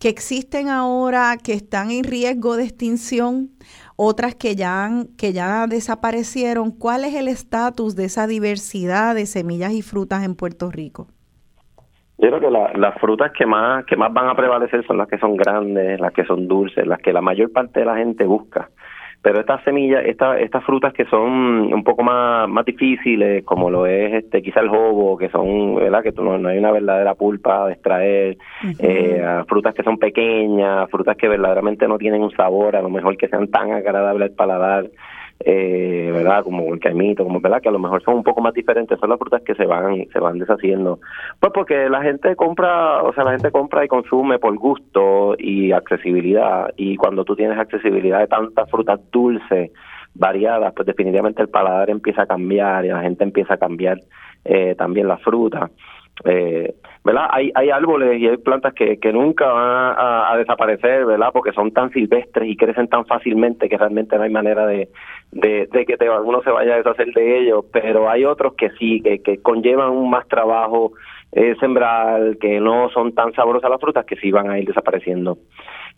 que existen ahora, que están en riesgo de extinción, otras que ya, que ya desaparecieron. ¿Cuál es el estatus de esa diversidad de semillas y frutas en Puerto Rico? Yo creo que las frutas que más que más van a prevalecer son las que son grandes, las que son dulces, las que la mayor parte de la gente busca pero estas semillas, esta, estas frutas que son un poco más, más difíciles, como lo es este quizá el jobo, que son, ¿verdad? Que no, no hay una verdadera pulpa de extraer, eh, frutas que son pequeñas, frutas que verdaderamente no tienen un sabor, a lo mejor que sean tan agradables al paladar, eh, verdad como el caimito como verdad que a lo mejor son un poco más diferentes son las frutas que se van se van deshaciendo. Pues porque la gente compra o sea la gente compra y consume por gusto y accesibilidad. Y cuando tú tienes accesibilidad de tantas frutas dulces variadas pues definitivamente el paladar empieza a cambiar y la gente empieza a cambiar eh, también la fruta eh, ¿verdad? Hay, hay árboles y hay plantas que, que nunca van a, desaparecer, ¿verdad? Porque son tan silvestres y crecen tan fácilmente que realmente no hay manera de, de, que te, alguno se vaya a deshacer de ellos, pero hay otros que sí, que, que conllevan un más trabajo eh, sembrar, que no son tan sabrosas las frutas, que sí van a ir desapareciendo.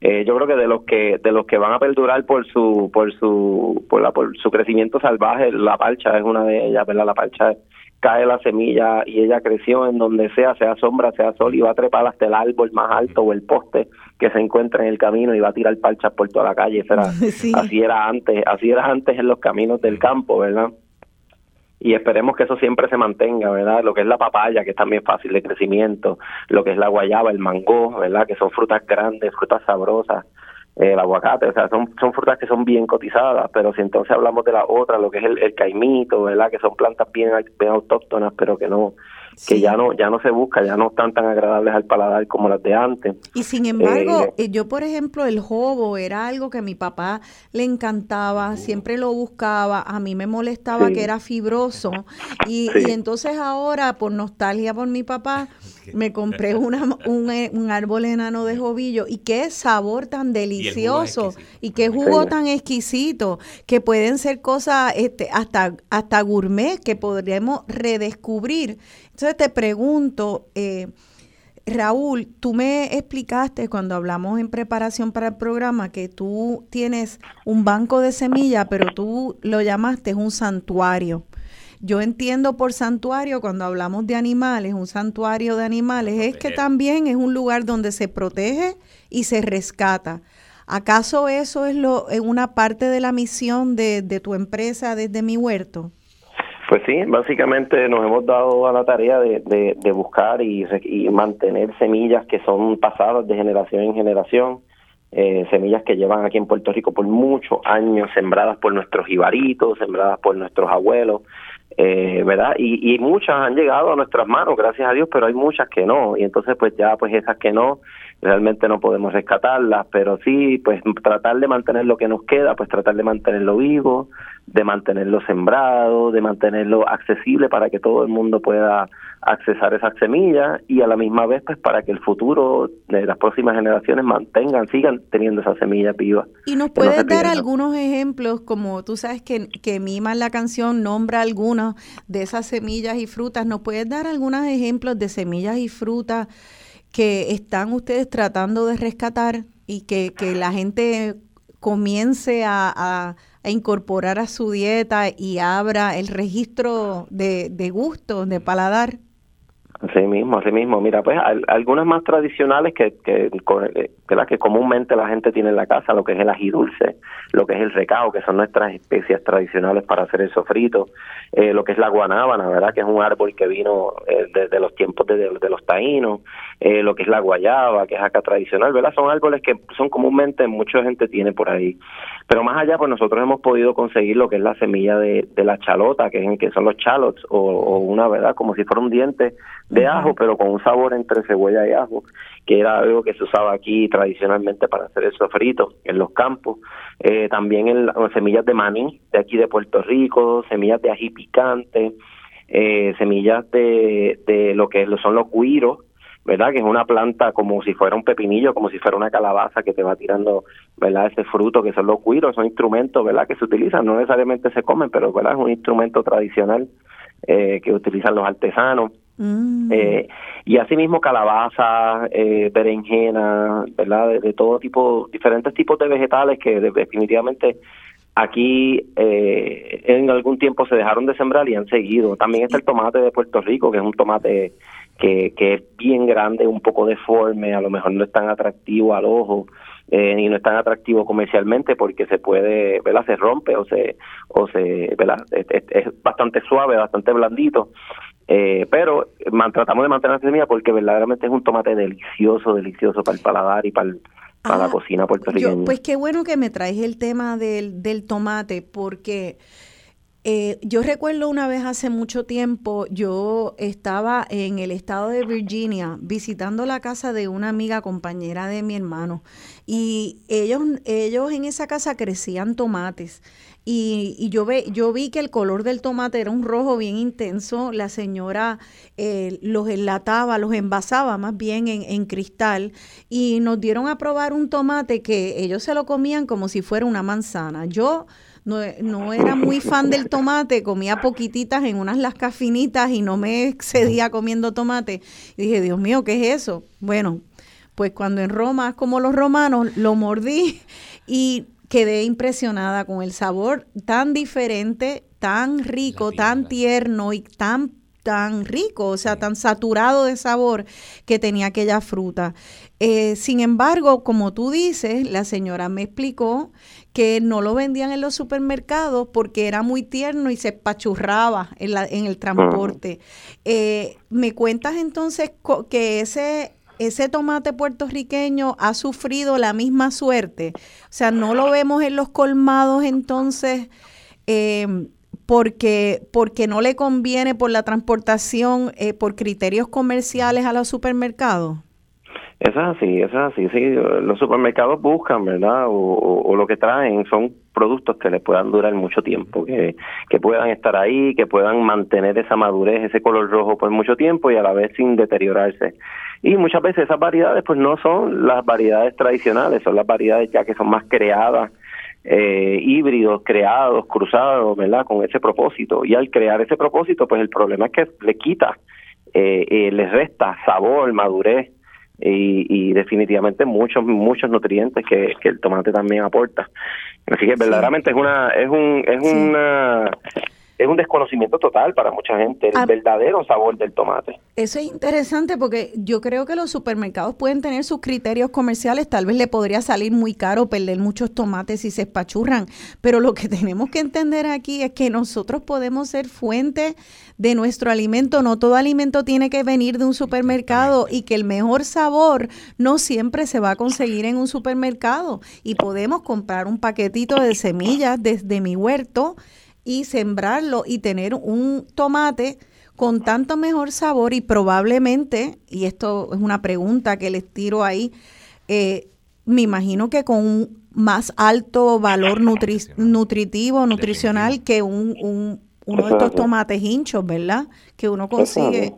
Eh, yo creo que de los que de los que van a perdurar por su por su por, la, por su crecimiento salvaje, la parcha es una de ellas, ¿verdad? La parcha cae la semilla y ella creció en donde sea, sea sombra, sea sol, y va a trepar hasta el árbol más alto o el poste que se encuentra en el camino y va a tirar parchas por toda la calle. Así era antes, así era antes en los caminos del campo, ¿verdad? Y esperemos que eso siempre se mantenga, ¿verdad? Lo que es la papaya, que es también fácil de crecimiento, lo que es la guayaba, el mango, ¿verdad? Que son frutas grandes, frutas sabrosas, el aguacate, o sea, son, son frutas que son bien cotizadas, pero si entonces hablamos de la otra, lo que es el, el caimito, ¿verdad? Que son plantas bien, bien autóctonas, pero que no que ya no ya no se busca, ya no están tan agradables al paladar como las de antes. Y sin embargo, eh, eh, yo por ejemplo el jobo era algo que a mi papá le encantaba, siempre lo buscaba, a mí me molestaba que era fibroso. Y, y, entonces ahora por nostalgia por mi papá me compré una, un, eh, un, árbol enano de jovillo. Y qué sabor tan delicioso. y, qué jugo tan exquisito que pueden ser cosas este, hasta, hasta gourmet que podríamos redescubrir. Entonces te pregunto, eh, Raúl, tú me explicaste cuando hablamos en preparación para el programa que tú tienes un banco de semillas, pero tú lo llamaste un santuario. Yo entiendo por santuario cuando hablamos de animales, un santuario de animales, es que también es un lugar donde se protege y se rescata. ¿Acaso eso es lo una parte de la misión de, tu empresa desde mi huerto? Pues sí, básicamente nos hemos dado a la tarea de, de, buscar y, y, mantener semillas que son pasadas de generación en generación, eh, semillas que llevan aquí en Puerto Rico por muchos años, sembradas por nuestros ibaritos, sembradas por nuestros abuelos, eh, ¿verdad? Y, y muchas han llegado a nuestras manos, gracias a Dios, pero hay muchas que no, y entonces pues ya pues esas que no, realmente no podemos rescatarlas, pero sí, pues tratar de mantener lo que nos queda, pues tratar de mantenerlo vivo, de mantenerlo sembrado, de mantenerlo accesible para que todo el mundo pueda accesar esas semillas y a la misma vez pues para que el futuro de las próximas generaciones mantengan, sigan teniendo esas semillas vivas. Y nos puedes dar algunos ejemplos, como tú sabes que, que Mima en la canción nombra algunos de esas semillas y frutas, ¿nos puedes dar algunos ejemplos de semillas y frutas que están ustedes tratando de rescatar y que, que la gente comience a, a, incorporar a su dieta y abra el registro de, de gustos, de paladar? Así mismo, así mismo. Mira, pues algunas más tradicionales que, que, las que comúnmente la gente tiene en la casa, lo que es el ají dulce, lo que es el recao, que son nuestras especias tradicionales para hacer el sofrito, eh, lo que es la guanábana, ¿verdad? Que es un árbol que vino eh, desde los tiempos de, de los taínos, eh, lo que es la guayaba, que es acá tradicional, ¿verdad? Son árboles que son comúnmente mucha gente tiene por ahí. Pero más allá, pues nosotros hemos podido conseguir lo que es la semilla de, de la chalota, que, es, que son los chalots, o, o una, ¿verdad? Como si fuera un diente de ajo, pero con un sabor entre cebolla y ajo, que era algo que se usaba aquí tradicionalmente para hacer el sofrito en los campos. Eh, también en, semillas de maní de aquí de Puerto Rico, semillas de ají picante, eh, semillas de, de lo que son los guiros, ¿verdad? Que es una planta como si fuera un pepinillo, como si fuera una calabaza que te va tirando, ¿verdad? Ese fruto que son los cuiros, son instrumentos, ¿verdad? Que se utilizan, no necesariamente se comen, pero, ¿verdad? Es un instrumento tradicional eh, que utilizan los artesanos. Mm. Eh, y asimismo calabaza, eh, berenjena, ¿verdad? De, todo tipo, diferentes tipos de vegetales que definitivamente aquí eh, en algún tiempo se dejaron de sembrar y han seguido. También está el tomate de Puerto Rico, que es un tomate que, que es bien grande, un poco deforme, a lo mejor no es tan atractivo al ojo. Eh, y no es tan atractivo comercialmente porque se puede, ¿verdad? Se rompe o se, o se, ¿verdad? es bastante suave, bastante blandito eh, pero tratamos de mantener la semilla porque verdaderamente es un tomate delicioso, delicioso para el paladar y para, para la ah, cocina puertorriqueña. pues qué bueno que me traes el tema del, del tomate porque eh, yo recuerdo una vez hace mucho tiempo, yo estaba en el estado de Virginia visitando la casa de una amiga compañera de mi hermano y ellos, ellos en esa casa crecían tomates y, yo, ve, yo vi que el color del tomate era un rojo bien intenso. La señora eh, los enlataba, los envasaba más bien en, en, cristal y nos dieron a probar un tomate que ellos se lo comían como si fuera una manzana. Yo no, no era muy fan del tomate, comía poquititas en unas lascas finitas y no me excedía comiendo tomate. Y dije, Dios mío, ¿qué es eso? Bueno, pues cuando en Roma, como los romanos, lo mordí y quedé impresionada con el sabor tan diferente, tan rico, tan tierno y tan tan rico, o sea, tan saturado de sabor que tenía aquella fruta. Eh, sin embargo, como tú dices, la señora me explicó que no lo vendían en los supermercados porque era muy tierno y se pachurraba en, la, en el transporte. Eh, ¿Me cuentas entonces que ese ese tomate puertorriqueño ha sufrido la misma suerte. O sea, no lo vemos en los colmados entonces em, porque, porque no le conviene por la transportación, eh, por criterios comerciales a los supermercados. Eso es así, eso es así. Sí, los supermercados buscan, ¿verdad? O, lo que traen son productos que les puedan durar mucho tiempo, que, que puedan estar ahí, que puedan mantener esa madurez, ese color rojo por mucho tiempo y a la vez sin deteriorarse. Y muchas veces esas variedades pues no son las variedades tradicionales, son las variedades ya que son más creadas, eh, híbridos, creados, cruzados, ¿verdad? Con ese propósito. Y al crear ese propósito pues el problema es que le quita, eh, eh, le resta sabor, madurez y, y definitivamente muchos muchos nutrientes que, que el tomate también aporta. Así que verdaderamente es una es un es una es un desconocimiento total para mucha gente el ah. verdadero sabor del tomate. Eso es interesante porque yo creo que los supermercados pueden tener sus criterios comerciales, tal vez le podría salir muy caro perder muchos tomates si se espachurran, pero lo que tenemos que entender aquí es que nosotros podemos ser fuente de nuestro alimento, no todo alimento tiene que venir de un supermercado y que el mejor sabor no siempre se va a conseguir en un supermercado y podemos comprar un paquetito de semillas desde mi huerto y sembrarlo y tener un tomate con tanto mejor sabor y probablemente, y esto es una pregunta que les tiro ahí, eh, me imagino que con un más alto valor nutritivo, nutricional que un, un, uno de estos tomates hinchos, ¿verdad? Que uno consigue.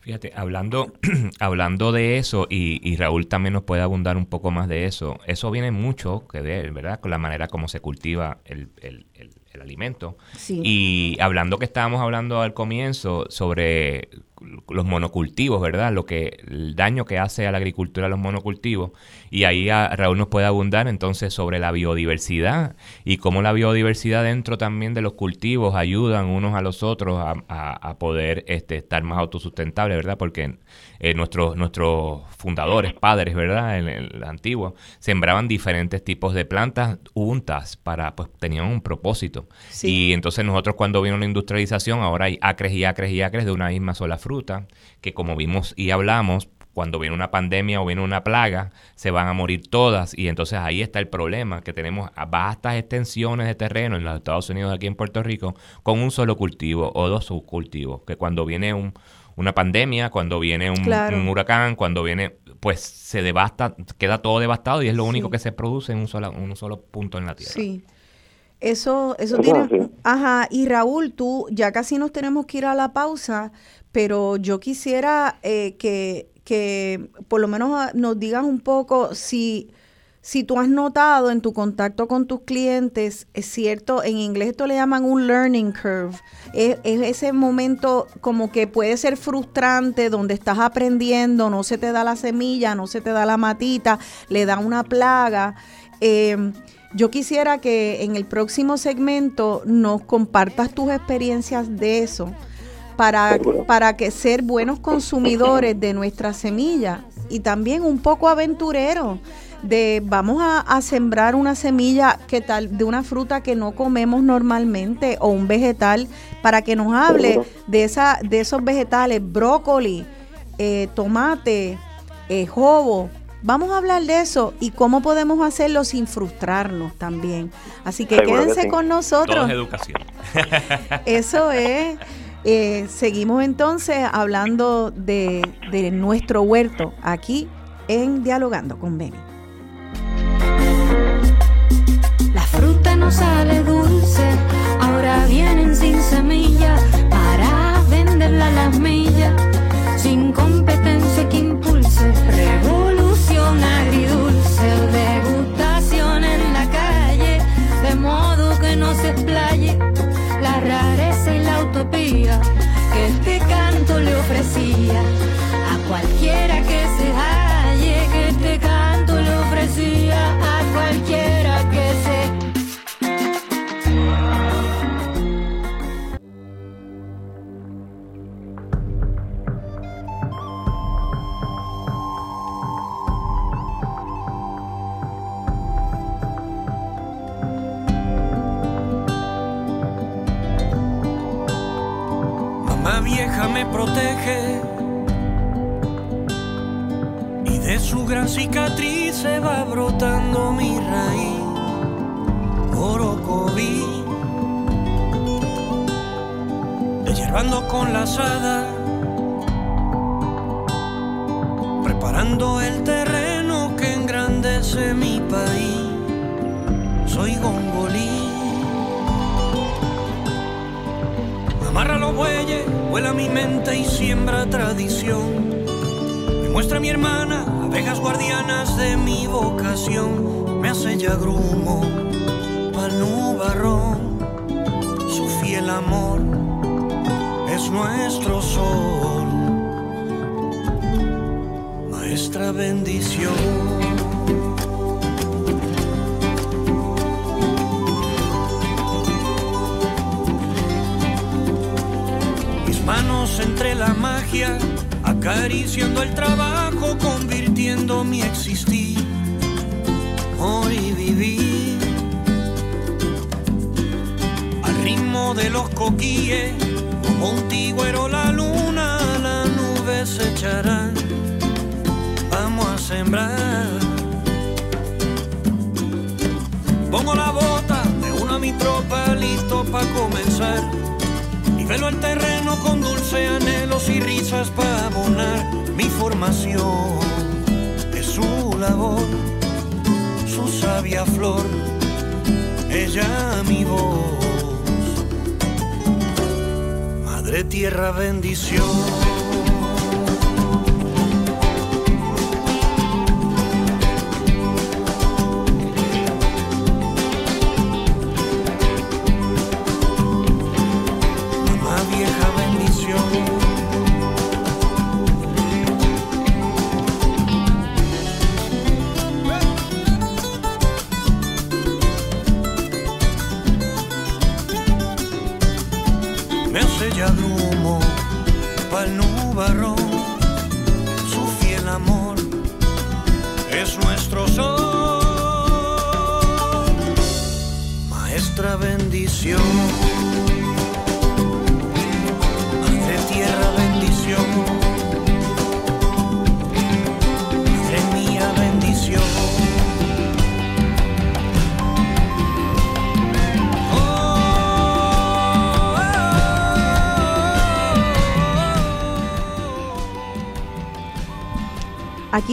Fíjate, hablando, hablando de eso, y, y, Raúl también nos puede abundar un poco más de eso, eso viene mucho que ver, ¿verdad? Con la manera como se cultiva el, el, el, el alimento. Y hablando que estábamos hablando al comienzo sobre los monocultivos, ¿verdad? Lo que el daño que hace a la agricultura los monocultivos y ahí Raúl nos puede abundar entonces sobre la biodiversidad y cómo la biodiversidad dentro también de los cultivos ayudan unos a los otros a, poder este, estar más autosustentables, ¿verdad? Porque eh, nuestros, nuestros fundadores, padres, ¿verdad? En el, antiguo, sembraban diferentes tipos de plantas juntas para, pues tenían un propósito. Y entonces nosotros cuando vino la industrialización, ahora hay acres y acres y acres de una misma sola fruta, que como vimos y hablamos, cuando viene una pandemia o viene una plaga, se van a morir todas y entonces ahí está el problema, que tenemos vastas extensiones de terreno en los Estados Unidos, aquí en Puerto Rico, con un solo cultivo o dos subcultivos, que cuando viene un, una pandemia, cuando viene un, huracán, cuando viene, pues se devasta, queda todo devastado y es lo único que se produce en un solo, un solo punto en la Tierra. Sí. Eso, eso tiene... Ajá, y Raúl, tú ya casi nos tenemos que ir a la pausa, pero yo quisiera eh, que que por lo menos ah, nos digas un poco si, si tú has notado en tu contacto con tus clientes, es cierto, en inglés esto le llaman un learning curve, es, ese momento como que puede ser frustrante donde estás aprendiendo, no se te da la semilla, no se te da la matita, le da una plaga. Em, yo quisiera que en el próximo segmento nos compartas tus experiencias de eso para, para que ser buenos consumidores de nuestra semilla y también un poco aventureros de vamos a, sembrar una semilla que tal de una fruta que no comemos normalmente o un vegetal para que nos hable de esa de esos vegetales brócoli eh, tomate eh, jobo. Vamos a hablar de eso y cómo podemos hacerlo sin frustrarnos también. Así que quédense con nosotros. Educación. Eso es. Eh, seguimos entonces hablando de, de nuestro huerto aquí en Dialogando con Beni. Fruta no sale dulce, ahora vienen sin semilla para venderla a las millas, sin competencia que impulse, revolución agridulce, degustación en la calle, de modo que no se explaye. La rareza y la utopía que este canto le ofrecía me protege y de su gran cicatriz se va brotando mi raíz. Orocoví, hierbando con la asada, preparando el terreno que engrandece mi país. Soy gongolí. Amarra los bueyes, vuela mi mente y siembra tradición. Me muestra mi hermana, abejas guardianas de mi vocación. Me hace ya grumo pa'l nubarrón. Su fiel amor es nuestro sol. Maestra bendición. Manos entre la magia, acariciando el trabajo, convirtiendo mi existir, morir y vivir. Al ritmo de los coquíes, como un tigüero la luna, la nube se echará. Vamos a sembrar. Pongo la bota, con dulce anhelos y risas para abonar mi formación. Es su labor, su sabia flor, ella mi voz. Madre tierra, bendición.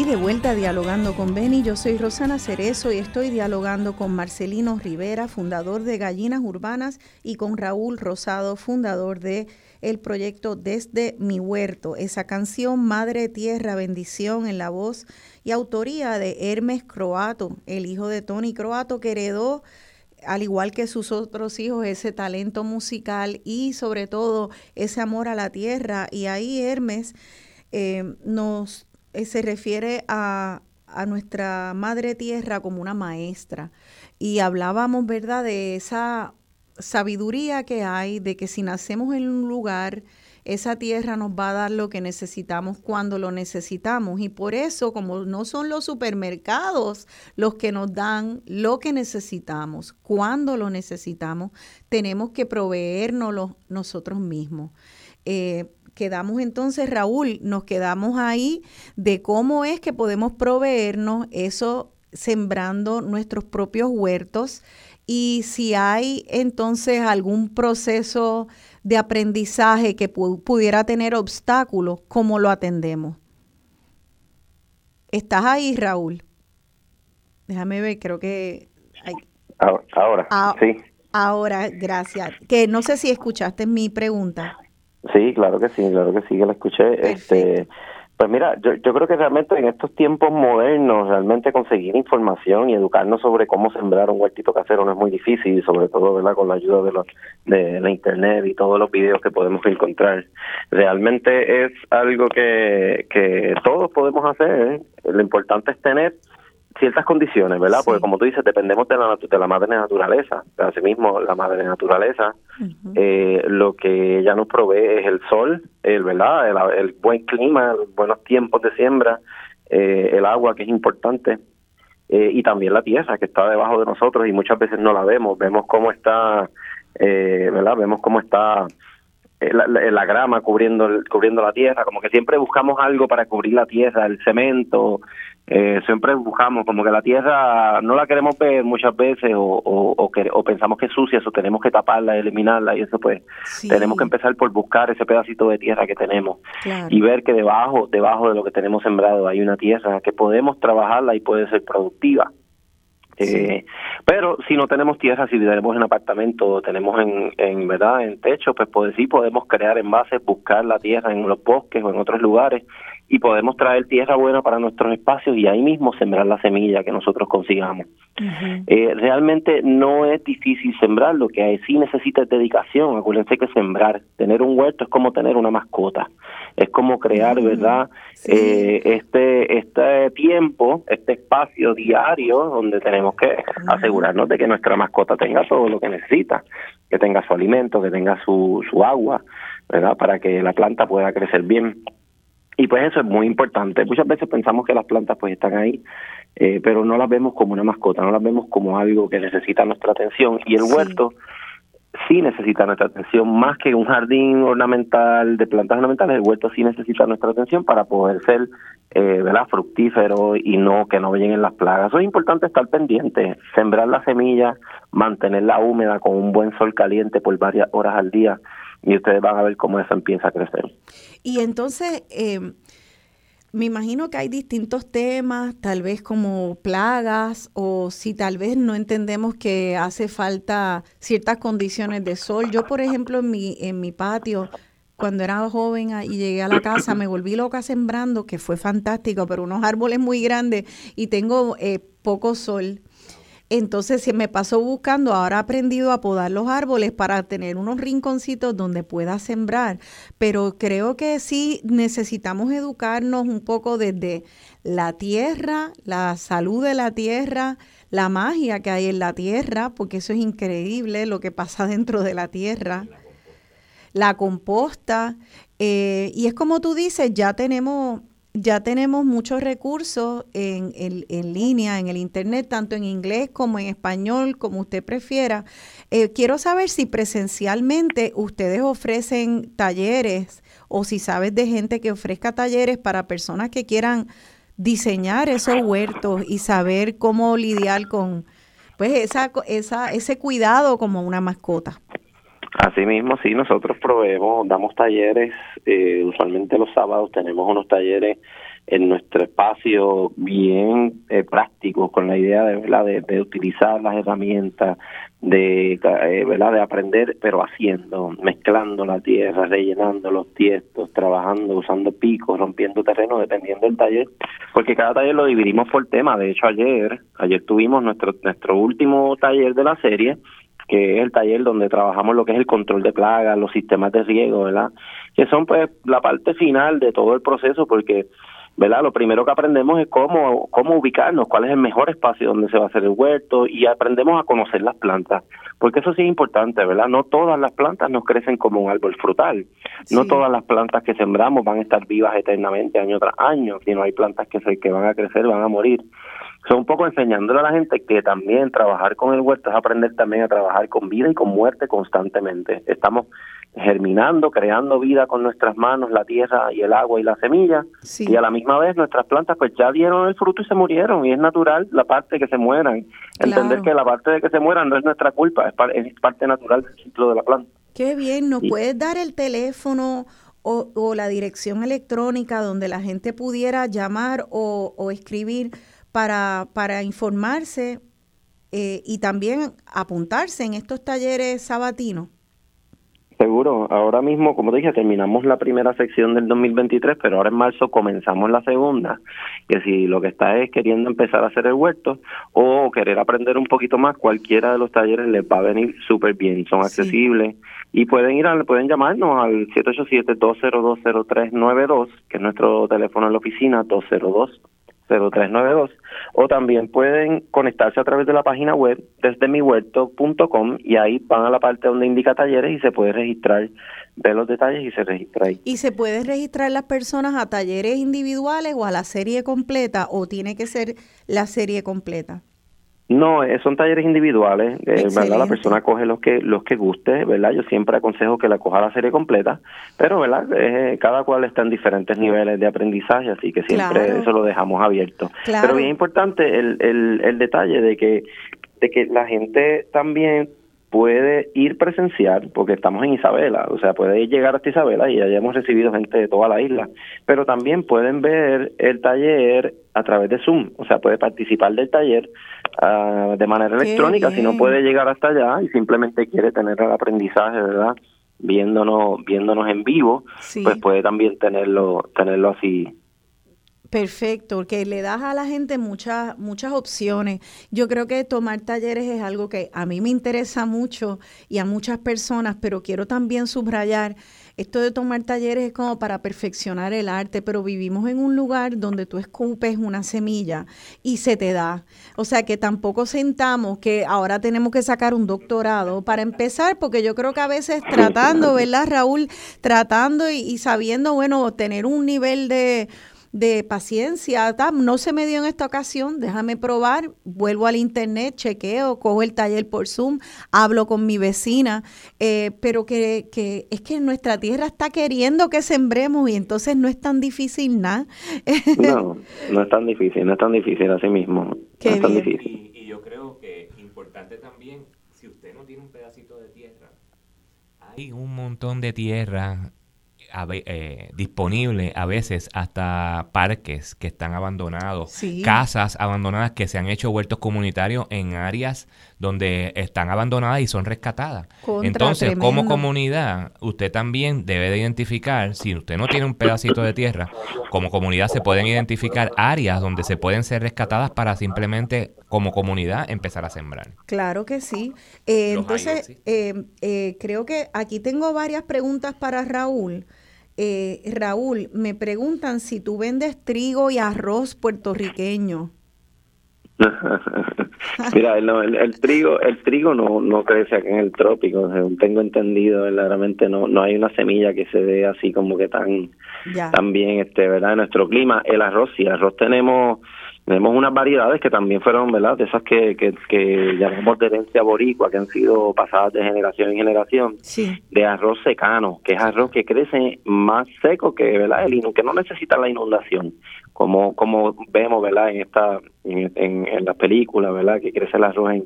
De vuelta dialogando con Beni, yo soy Rosana Cerezo y estoy dialogando con Marcelino Rivera, fundador de Gallinas Urbanas, y con Raúl Rosado, fundador de el proyecto Desde mi huerto. Esa canción Madre Tierra Bendición en la voz y autoría de Hermes Croato, el hijo de Tony Croato, que heredó al igual que sus otros hijos, ese talento musical y sobre todo ese amor a la tierra. Y ahí Hermes eh, nos eh, se refiere a, nuestra madre tierra como una maestra. Y hablábamos, ¿verdad?, de esa sabiduría que hay, de que si nacemos en un lugar, esa tierra nos va a dar lo que necesitamos cuando lo necesitamos. Y por eso, como no son los supermercados los que nos dan lo que necesitamos, cuando lo necesitamos, tenemos que proveernos nosotros mismos. Eh, quedamos entonces, Raúl, nos quedamos ahí de cómo es que podemos proveernos eso sembrando nuestros propios huertos y si hay entonces algún proceso de aprendizaje que pudiera tener obstáculos, ¿cómo lo atendemos? ¿Estás ahí, Raúl? Déjame ver, creo que... Hay... Ahora, ah, sí. Ahora, gracias. Que no sé si escuchaste mi pregunta. Sí, claro que sí, claro que sí, que la escuché. Este, pues mira, yo, yo creo que realmente en estos tiempos modernos, realmente conseguir información y educarnos sobre cómo sembrar un huertito casero no es muy difícil, sobre todo ¿verdad? con la ayuda de, los, de la internet y todos los videos que podemos encontrar. Realmente es algo que, que todos podemos hacer. ¿eh? Lo importante es tener ciertas condiciones, ¿verdad? Porque como tú dices, dependemos de la, de la madre naturaleza. Asimismo, la madre naturaleza, eh, lo que ella nos provee es el sol, el, ¿verdad? El, buen clima, buenos tiempos de siembra, eh, el agua, que es importante, eh, y también la tierra, que está debajo de nosotros y muchas veces no la vemos. Vemos cómo está, ¿verdad? Vemos cómo está la, la, grama cubriendo cubriendo la tierra como que siempre buscamos algo para cubrir la tierra el cemento eh, siempre buscamos como que la tierra no la queremos ver muchas veces o, o, que, o pensamos que es sucia, eso tenemos que taparla, eliminarla y eso pues tenemos que empezar por buscar ese pedacito de tierra que tenemos y ver que debajo, debajo de lo que tenemos sembrado hay una tierra que podemos trabajarla y puede ser productiva. Eh, pero si no tenemos tierra, si tenemos en apartamento, tenemos en, en verdad en techo, pues, pues sí podemos crear envases, buscar la tierra en los bosques o en otros lugares y podemos traer tierra buena para nuestros espacios y ahí mismo sembrar la semilla que nosotros consigamos. eh, realmente no es difícil sembrar, lo que sí necesita es dedicación. Acuérdense que sembrar, tener un huerto es como tener una mascota, es como crear, ¿verdad? Eh, este, este tiempo, este espacio diario donde tenemos que asegurarnos de que nuestra mascota tenga todo lo que necesita, que tenga su alimento, que tenga su, su agua, ¿verdad? Para que la planta pueda crecer bien. Y pues eso es muy importante. Muchas veces pensamos que las plantas pues están ahí, eh, pero no las vemos como una mascota, no las vemos como algo que necesita nuestra atención. Y el huerto sí necesita nuestra atención, más que un jardín ornamental de plantas ornamentales, el huerto sí necesita nuestra atención para poder ser eh, ¿verdad? fructífero y no que no lleguen las plagas. Eso es importante estar pendiente, sembrar la semilla, mantenerla húmeda con un buen sol caliente por varias horas al día y ustedes van a ver cómo eso empieza a crecer. Y entonces, eh, me imagino que hay distintos temas, tal vez como plagas o si tal vez no entendemos que hace falta ciertas condiciones de sol. Yo, por ejemplo, en mi, en mi patio, cuando era joven y llegué a la casa, me volví loca sembrando, que fue fantástico, pero unos árboles muy grandes y tengo eh, poco sol. Entonces se me pasó buscando, ahora he aprendido a podar los árboles para tener unos rinconcitos donde pueda sembrar, pero creo que sí necesitamos educarnos un poco desde la tierra, la salud de la tierra, la magia que hay en la tierra, porque eso es increíble lo que pasa dentro de la tierra, la composta, eh, y es como tú dices, ya tenemos ya tenemos muchos recursos en, en, línea, en el Internet, tanto en inglés como en español, como usted prefiera. Eh, quiero saber si presencialmente ustedes ofrecen talleres o si sabes de gente que ofrezca talleres para personas que quieran diseñar esos huertos y saber cómo lidiar con pues esa, esa, ese cuidado como una mascota. Así mismo, sí, nosotros proveemos, damos talleres, eh, usualmente los sábados tenemos unos talleres en nuestro espacio bien eh, prácticos con la idea de, ¿verdad? de, utilizar las herramientas, de, eh, ¿verdad? de aprender, pero haciendo, mezclando la tierra, rellenando los tiestos, trabajando, usando picos, rompiendo terreno, dependiendo del taller, porque cada taller lo dividimos por tema. De hecho, ayer, ayer tuvimos nuestro, nuestro último taller de la serie, que es el taller donde trabajamos lo que es el control de plagas, los sistemas de riego, ¿verdad? Que son pues la parte final de todo el proceso porque, ¿verdad? Lo primero que aprendemos es cómo, cómo ubicarnos, cuál es el mejor espacio donde se va a hacer el huerto y aprendemos a conocer las plantas, porque eso sí es importante, ¿verdad? No todas las plantas nos crecen como un árbol frutal, no todas las plantas que sembramos van a estar vivas eternamente año tras año, sino hay plantas que, se, que van a crecer, van a morir son un poco enseñándole a la gente que también trabajar con el huerto es aprender también a trabajar con vida y con muerte constantemente. Estamos germinando, creando vida con nuestras manos, la tierra y el agua y la semilla, y a la misma vez nuestras plantas pues ya dieron el fruto y se murieron, y es natural la parte que se mueran. Entender que la parte de que se mueran no es nuestra culpa, es, parte natural del ciclo de la planta. Qué bien, ¿nos puedes dar el teléfono o, o, la dirección electrónica donde la gente pudiera llamar o, o escribir para, para informarse eh, y también apuntarse en estos talleres sabatinos? Seguro, ahora mismo, como te dije, terminamos la primera sección del 2023, pero ahora en marzo comenzamos la segunda, que si lo que está es queriendo empezar a hacer el huerto o querer aprender un poquito más, cualquiera de los talleres les va a venir súper bien, son accesibles. Y pueden ir a, pueden llamarnos al 787-2020392, que es nuestro teléfono en la oficina, 202 0392 o también pueden conectarse a través de la página web desde mihuerto.com y ahí van a la parte donde indica talleres y se puede registrar, ver los detalles y se registra ahí. ¿Y se puede registrar las personas a talleres individuales o a la serie completa o tiene que ser la serie completa? No, eh, son talleres individuales, eh, ¿verdad? La persona coge los que los que guste, ¿verdad? Yo siempre aconsejo que la coja la serie completa, pero, ¿verdad? Eh, cada cual está en diferentes niveles de aprendizaje, así que siempre eso lo dejamos abierto. Pero bien importante el, el, el detalle de que de que la gente también puede ir presencial, porque estamos en Isabela, o sea, puede llegar hasta Isabela y ya hemos recibido gente de toda la isla, pero también pueden ver el taller a través de Zoom, o sea, puede participar del taller uh, de manera electrónica, si no puede llegar hasta allá y simplemente quiere tener el aprendizaje, ¿verdad? Viéndonos, viéndonos en vivo, pues puede también tenerlo, tenerlo así Perfecto, porque le das a la gente muchas muchas opciones. Yo creo que tomar talleres es algo que a mí me interesa mucho y a muchas personas, pero quiero también subrayar esto de tomar talleres es como para perfeccionar el arte, pero vivimos en un lugar donde tú escupes una semilla y se te da. O sea que tampoco sentamos que ahora tenemos que sacar un doctorado para empezar, porque yo creo que a veces tratando, ¿verdad, Raúl? Tratando y, y sabiendo, bueno, tener un nivel de de paciencia, no se me dio en esta ocasión, déjame probar, vuelvo al internet, chequeo, cojo el taller por Zoom, hablo con mi vecina, eh, pero que, que, es que nuestra tierra está queriendo que sembremos y entonces no es tan difícil nada. no, no es tan difícil, no es tan difícil así mismo. no es tan difícil. Y, y yo creo que importante también, si usted no tiene un pedacito de tierra, hay un montón de tierra eh, disponible a veces hasta parques que están abandonados, casas abandonadas que se han hecho huertos comunitarios en áreas donde están abandonadas y son rescatadas. Entonces, como comunidad, usted también debe de identificar, si usted no tiene un pedacito de tierra, como comunidad se pueden identificar áreas donde se pueden ser rescatadas para simplemente como comunidad empezar a sembrar. Claro que sí. Eh, entonces, eh, eh, creo que aquí tengo varias preguntas para Raúl. Eh, Raúl, me preguntan si tú vendes trigo y arroz puertorriqueño. Mira, el, trigo el trigo no, no crece aquí en el trópico, tengo entendido, verdaderamente no no hay una semilla que se dé así como que tan, tan bien, este, ¿verdad? En nuestro clima, el arroz, sí, arroz tenemos tenemos unas variedades que también fueron, ¿verdad? De esas que, que, que llamamos de herencia boricua, que han sido pasadas de generación en generación, de arroz secano, que es arroz que crece más seco que, ¿verdad? El que no necesita la inundación, como como vemos, ¿verdad? En esta en, en, las películas, ¿verdad? Que crece el arroz en,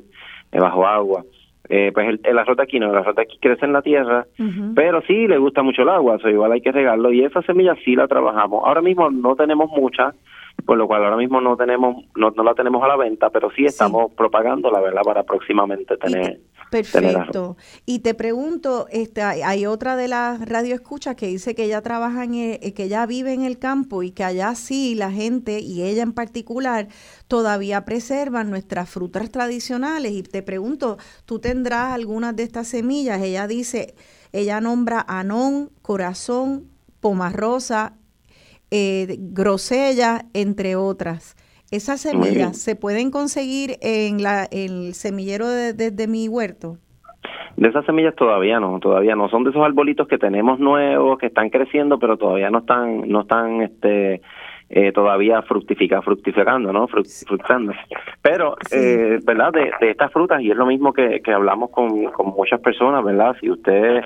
bajo agua. Eh, pues el, arroz de aquí no, el arroz de aquí crece en la tierra, pero sí le gusta mucho el agua, o igual hay que regarlo y esa semilla sí la trabajamos. Ahora mismo no tenemos mucha, por lo cual ahora mismo no tenemos no, no la tenemos a la venta, pero sí estamos propagando la verdad para próximamente tener. perfecto. y te pregunto, este, hay otra de las radioescuchas que dice que ella trabaja en eh, que ella vive en el campo y que allá sí la gente y ella en particular todavía preservan nuestras frutas tradicionales y te pregunto, ¿tú tendrás algunas de estas semillas? Ella dice, ella nombra anón, corazón, pomarrosa, eh, grosella, entre otras. ¿Esas semillas se pueden conseguir en la, el semillero desde de, mi huerto? De esas semillas todavía no, todavía no. Son de esos arbolitos que tenemos nuevos, que están creciendo, pero todavía no están, no están, este, eh, todavía fructifica, fructificando, ¿no? Fructando. Pero, eh, ¿verdad? De, de, estas frutas, y es lo mismo que, que hablamos con, con muchas personas, ¿verdad? Si usted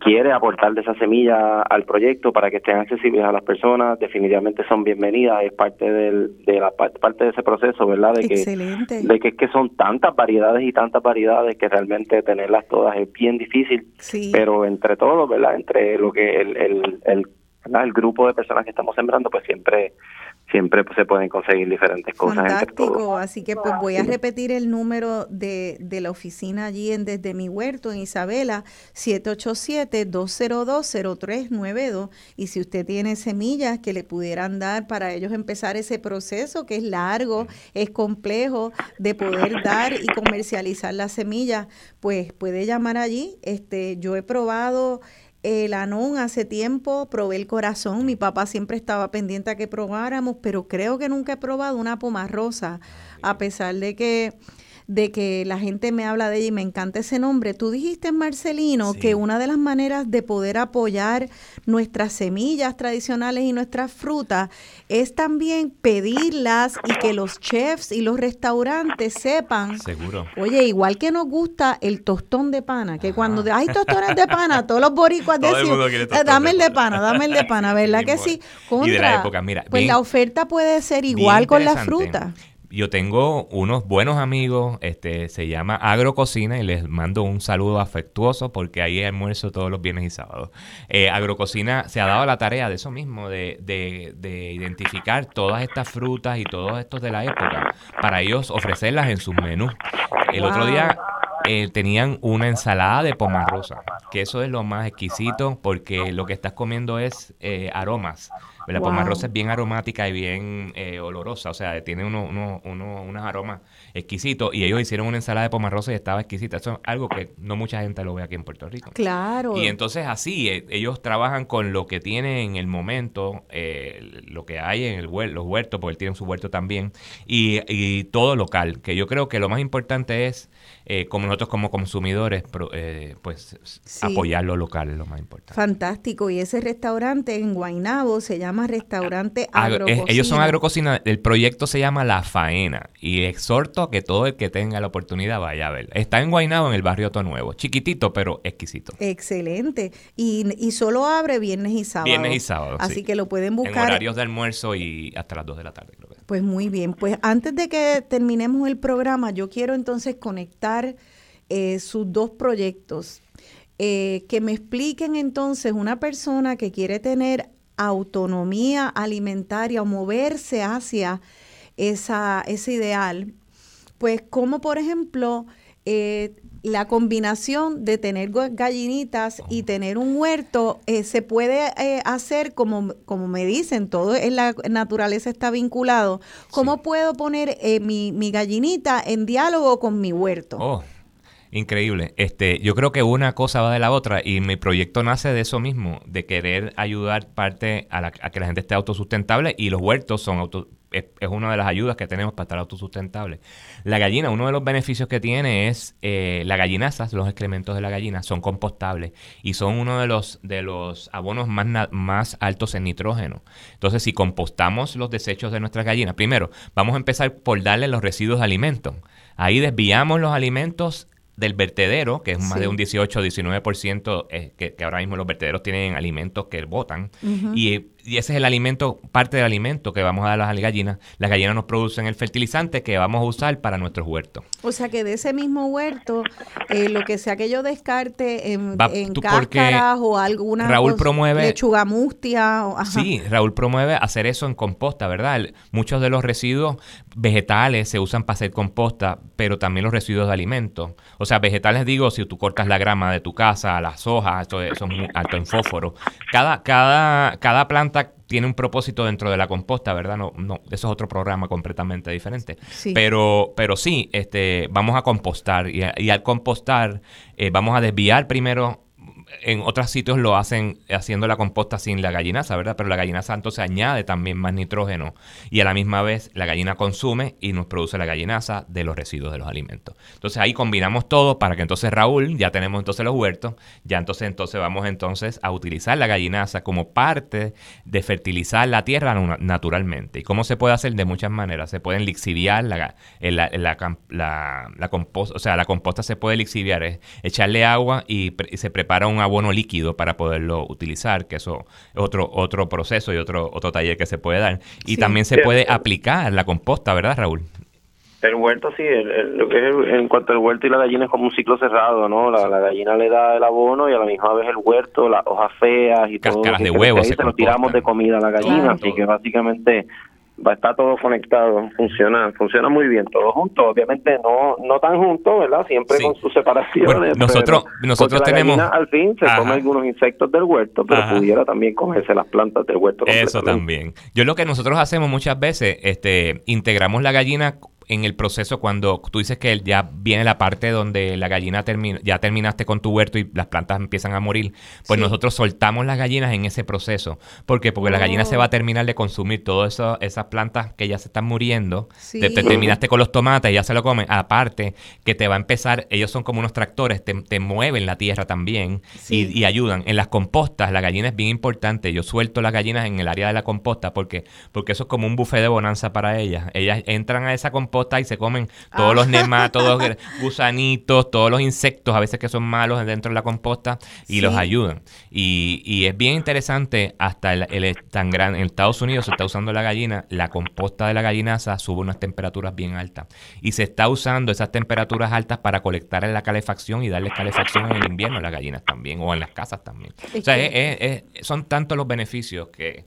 quiere aportar de esa semilla al proyecto para que estén accesibles a las personas, definitivamente son bienvenidas, es parte del, de la parte de ese proceso, ¿verdad? De que, de que, que son tantas variedades y tantas variedades que realmente tenerlas todas es bien difícil, pero entre todos, ¿verdad? Entre lo que el, el, el, el grupo de personas que estamos sembrando, pues siempre siempre se pueden conseguir diferentes cosas. Fantástico, así que pues voy a repetir el número de, de la oficina allí en Desde Mi Huerto en Isabela, 787-202-0392 y si usted tiene semillas que le pudieran dar para ellos empezar ese proceso que es largo, es complejo de poder dar y comercializar las semillas, pues puede llamar allí. Este, yo he probado el anón hace tiempo, probé el corazón, mi papá siempre estaba pendiente a que probáramos, pero creo que nunca he probado una pomarrosa, a pesar de que de que la gente me habla de ella y me encanta ese nombre. Tú dijiste, Marcelino, que una de las maneras de poder apoyar nuestras semillas tradicionales y nuestras frutas es también pedirlas y que los chefs y los restaurantes sepan. Seguro. Oye, igual que nos gusta el tostón de pana, que cuando hay tostones de pana, todos los boricuas decimos, eh, dame el de pana, dame el de pana, ¿verdad que sí? y de la época, mira. Pues la oferta puede ser igual con la fruta yo tengo unos buenos amigos, este, se llama Agrococina y les mando un saludo afectuoso porque ahí almuerzo todos los viernes y sábados. Eh, Agrococina se ha dado la tarea de eso mismo, de, de, de, identificar todas estas frutas y todos estos de la época para ellos ofrecerlas en sus menús. El otro día eh, tenían una ensalada de pomarrosa, que eso es lo más exquisito porque lo que estás comiendo es eh, aromas la pomarrosa es bien aromática y bien eh, olorosa, o sea, tiene uno, uno, uno, unos aromas exquisitos y ellos hicieron una ensalada de pomarrosa y estaba exquisita. Eso es algo que no mucha gente lo ve aquí en Puerto Rico. Claro. Y entonces así, eh, ellos trabajan con lo que tienen en el momento, eh, lo que hay en el los huertos, porque él tiene su huerto también, y, y todo local, que yo creo que lo más importante es eh, como nosotros como consumidores, eh, pues apoyar lo local es lo más importante. Fantástico. Y ese restaurante en Guainabo se llama Restaurante Agrococina. ellos son agrococina. El proyecto se llama La Faena. Y exhorto a que todo el que tenga la oportunidad vaya a verlo. Está en Guainabo, en el barrio Otto Nuevo. Chiquitito, pero exquisito. Excelente. Y, y solo abre viernes y sábado. Viernes y sábado. Así que lo pueden buscar. En horarios de almuerzo y hasta las 2 de la tarde, creo. Pues muy bien. Pues antes de que terminemos el programa, yo quiero entonces conectar eh, sus dos proyectos. eh, que me expliquen entonces una persona que quiere tener autonomía alimentaria o moverse hacia esa, ese ideal, pues como por ejemplo eh, la combinación de tener gallinitas y tener un huerto eh, se puede eh, hacer como, como me dicen, todo en la naturaleza está vinculado. ¿Cómo puedo poner mi, mi, gallinita en diálogo con mi huerto? Oh. Increíble. Este, yo creo que una cosa va de la otra y mi proyecto nace de eso mismo, de querer ayudar parte a, que la gente esté autosustentable y los huertos son auto, es, una de las ayudas que tenemos para estar autosustentable. La gallina, uno de los beneficios que tiene es eh, la gallinaza, los excrementos de la gallina son compostables y son uno de los, de los abonos más, más altos en nitrógeno. Entonces, si compostamos los desechos de nuestras gallinas, primero, vamos a empezar por darle los residuos de alimentos. Ahí desviamos los alimentos del vertedero, que es más de un 18-19% eh, que, que, ahora mismo los vertederos tienen alimentos que botan, y y ese es el alimento, parte del alimento que vamos a dar a las gallinas. Las gallinas nos producen el fertilizante que vamos a usar para nuestros huertos. O sea que de ese mismo huerto, eh, lo que sea que yo descarte en, cáscaras o alguna Raúl promueve, lechuga mustia. O, Sí, Raúl promueve hacer eso en composta, ¿verdad? muchos de los residuos vegetales se usan para hacer composta, pero también los residuos de alimentos. O sea, vegetales digo, si tú cortas la grama de tu casa, las hojas, eso, eso es muy alto en fósforo. Cada, cada, cada planta tiene un propósito dentro de la composta, ¿verdad? No, no, eso es otro programa completamente diferente. Pero, pero sí, este, vamos a compostar y, al compostar eh, vamos a desviar primero en otros sitios lo hacen haciendo la composta sin la gallinaza, ¿verdad? Pero la gallinaza entonces añade también más nitrógeno y a la misma vez la gallina consume y nos produce la gallinaza de los residuos de los alimentos. Entonces ahí combinamos todo para que entonces Raúl, ya tenemos entonces los huertos, ya entonces entonces vamos entonces a utilizar la gallinaza como parte de fertilizar la tierra naturalmente. ¿Y cómo se puede hacer? De muchas maneras. Se pueden lixiviar la, la, la, la composta, o sea, la composta se puede lixiviar, es echarle agua y, y se prepara un abono líquido para poderlo utilizar, que eso es otro, otro proceso y otro, otro taller que se puede dar. Y también se puede aplicar la composta, ¿verdad, Raúl? El huerto sí, lo que es en cuanto al huerto y la gallina es como un ciclo cerrado, ¿no? La, gallina le da el abono y a la misma vez el huerto, las hojas feas y todo. de huevos. Se, se lo tiramos de comida a la gallina, así que básicamente va a estar todo conectado, funciona, funciona muy bien, todo junto, obviamente no no tan junto, ¿verdad? Siempre con sus separaciones. nosotros nosotros tenemos al fin se come algunos insectos del huerto, pero pudiera también comerse las plantas del huerto. Eso también. Yo lo que nosotros hacemos muchas veces, este, integramos la gallina en el proceso cuando tú dices que ya viene la parte donde la gallina termina, ya terminaste con tu huerto y las plantas empiezan a morir, pues nosotros soltamos las gallinas en ese proceso. ¿Por qué? Porque la gallina se va a terminar de consumir todas esas plantas que ya se están muriendo. Te, terminaste con los tomates y ya se lo comen. Aparte, que te va a empezar, ellos son como unos tractores, te, mueven la tierra también y, ayudan. En las compostas, la gallina es bien importante. Yo suelto las gallinas en el área de la composta porque, porque eso es como un buffet de bonanza para ellas. Ellas entran a esa composta y se comen todos los ah. los gusanitos, todos los insectos, a veces que son malos dentro de la composta, y los ayudan. Y, y, es bien interesante, hasta el, tan gran, en Estados Unidos se está usando la gallina, la composta de la gallinaza sube unas temperaturas bien altas. Y se está usando esas temperaturas altas para colectar en la calefacción y darle calefacción en el invierno a las gallinas también, o en las casas también. O sea, son tantos los beneficios que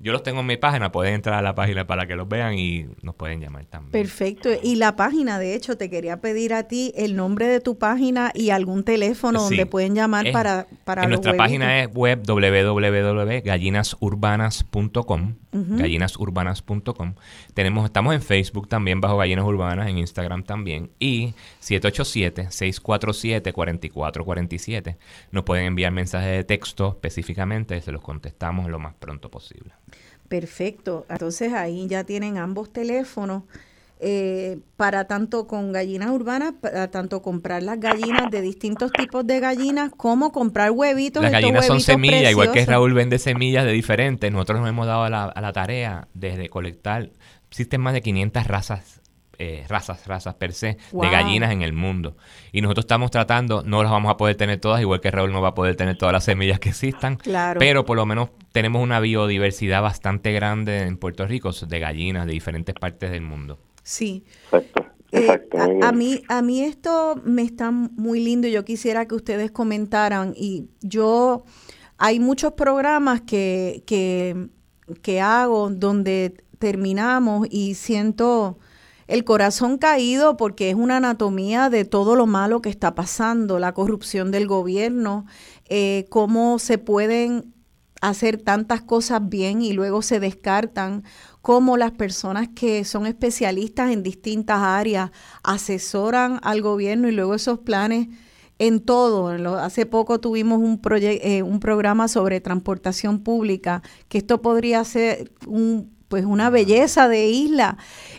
yo los tengo en mi página, pueden entrar a la página para que los vean y nos pueden llamar también. Perfecto. Y la página, de hecho, te quería pedir a ti el nombre de tu página y algún teléfono donde pueden llamar para, para en Nuestra página es web www.gallinasurbanas.com gallinasurbanas.com. Tenemos, estamos en Facebook también bajo Gallinas Urbanas, en Instagram también. Y 787-647-4447. Nos pueden enviar mensajes de texto específicamente, se los contestamos lo más pronto posible. Perfecto. Entonces ahí ya tienen ambos teléfonos. Eh, para tanto con gallinas urbanas, para tanto comprar las gallinas de distintos tipos de gallinas, como comprar huevitos. Las gallinas son semillas, igual que Raúl vende semillas de diferentes. Nosotros nos hemos dado a la, a la tarea desde colectar, existen más de 500 razas eh, razas, razas per se, de gallinas en el mundo. Y nosotros estamos tratando, no las vamos a poder tener todas, igual que Raúl no va a poder tener todas las semillas que existan, pero por lo menos tenemos una biodiversidad bastante grande en Puerto Rico de gallinas de diferentes partes del mundo. Sí. Exacto. a, mí, a mí esto me está muy lindo y yo quisiera que ustedes comentaran y yo, hay muchos programas que, que, que hago donde terminamos y siento el corazón caído porque es una anatomía de todo lo malo que está pasando, la corrupción del gobierno, eh, cómo se pueden hacer tantas cosas bien y luego se descartan, cómo las personas que son especialistas en distintas áreas asesoran al gobierno y luego esos planes en todo. Hace poco tuvimos un, eh, un programa sobre transportación pública, que esto podría ser un pues una belleza de isla,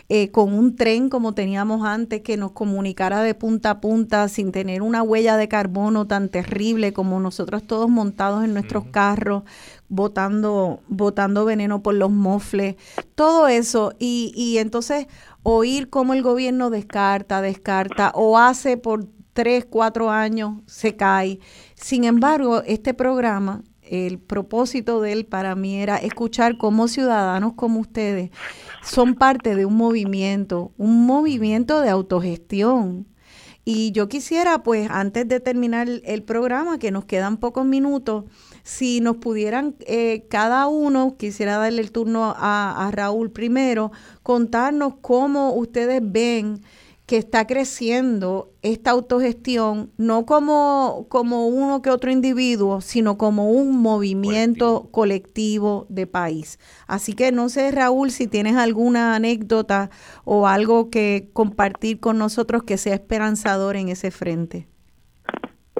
eh, con un tren como teníamos antes que nos comunicara de punta a punta sin tener una huella de carbono tan terrible como nosotros todos montados en nuestros carros, botando, botando veneno por los mofles, todo eso. Y, y entonces oír cómo el gobierno descarta, descarta o hace por tres, cuatro años, se cae. Sin embargo, este programa el propósito de él para mí era escuchar cómo ciudadanos como ustedes son parte de un movimiento, un movimiento de autogestión. Y yo quisiera, pues, antes de terminar el programa, que nos quedan pocos minutos, si nos pudieran eh, cada uno, quisiera darle el turno a, a Raúl primero, contarnos cómo ustedes ven que está creciendo esta autogestión, no como, como uno que otro individuo, sino como un movimiento colectivo. de país. Así que no sé, Raúl, si tienes alguna anécdota o algo que compartir con nosotros que sea esperanzador en ese frente.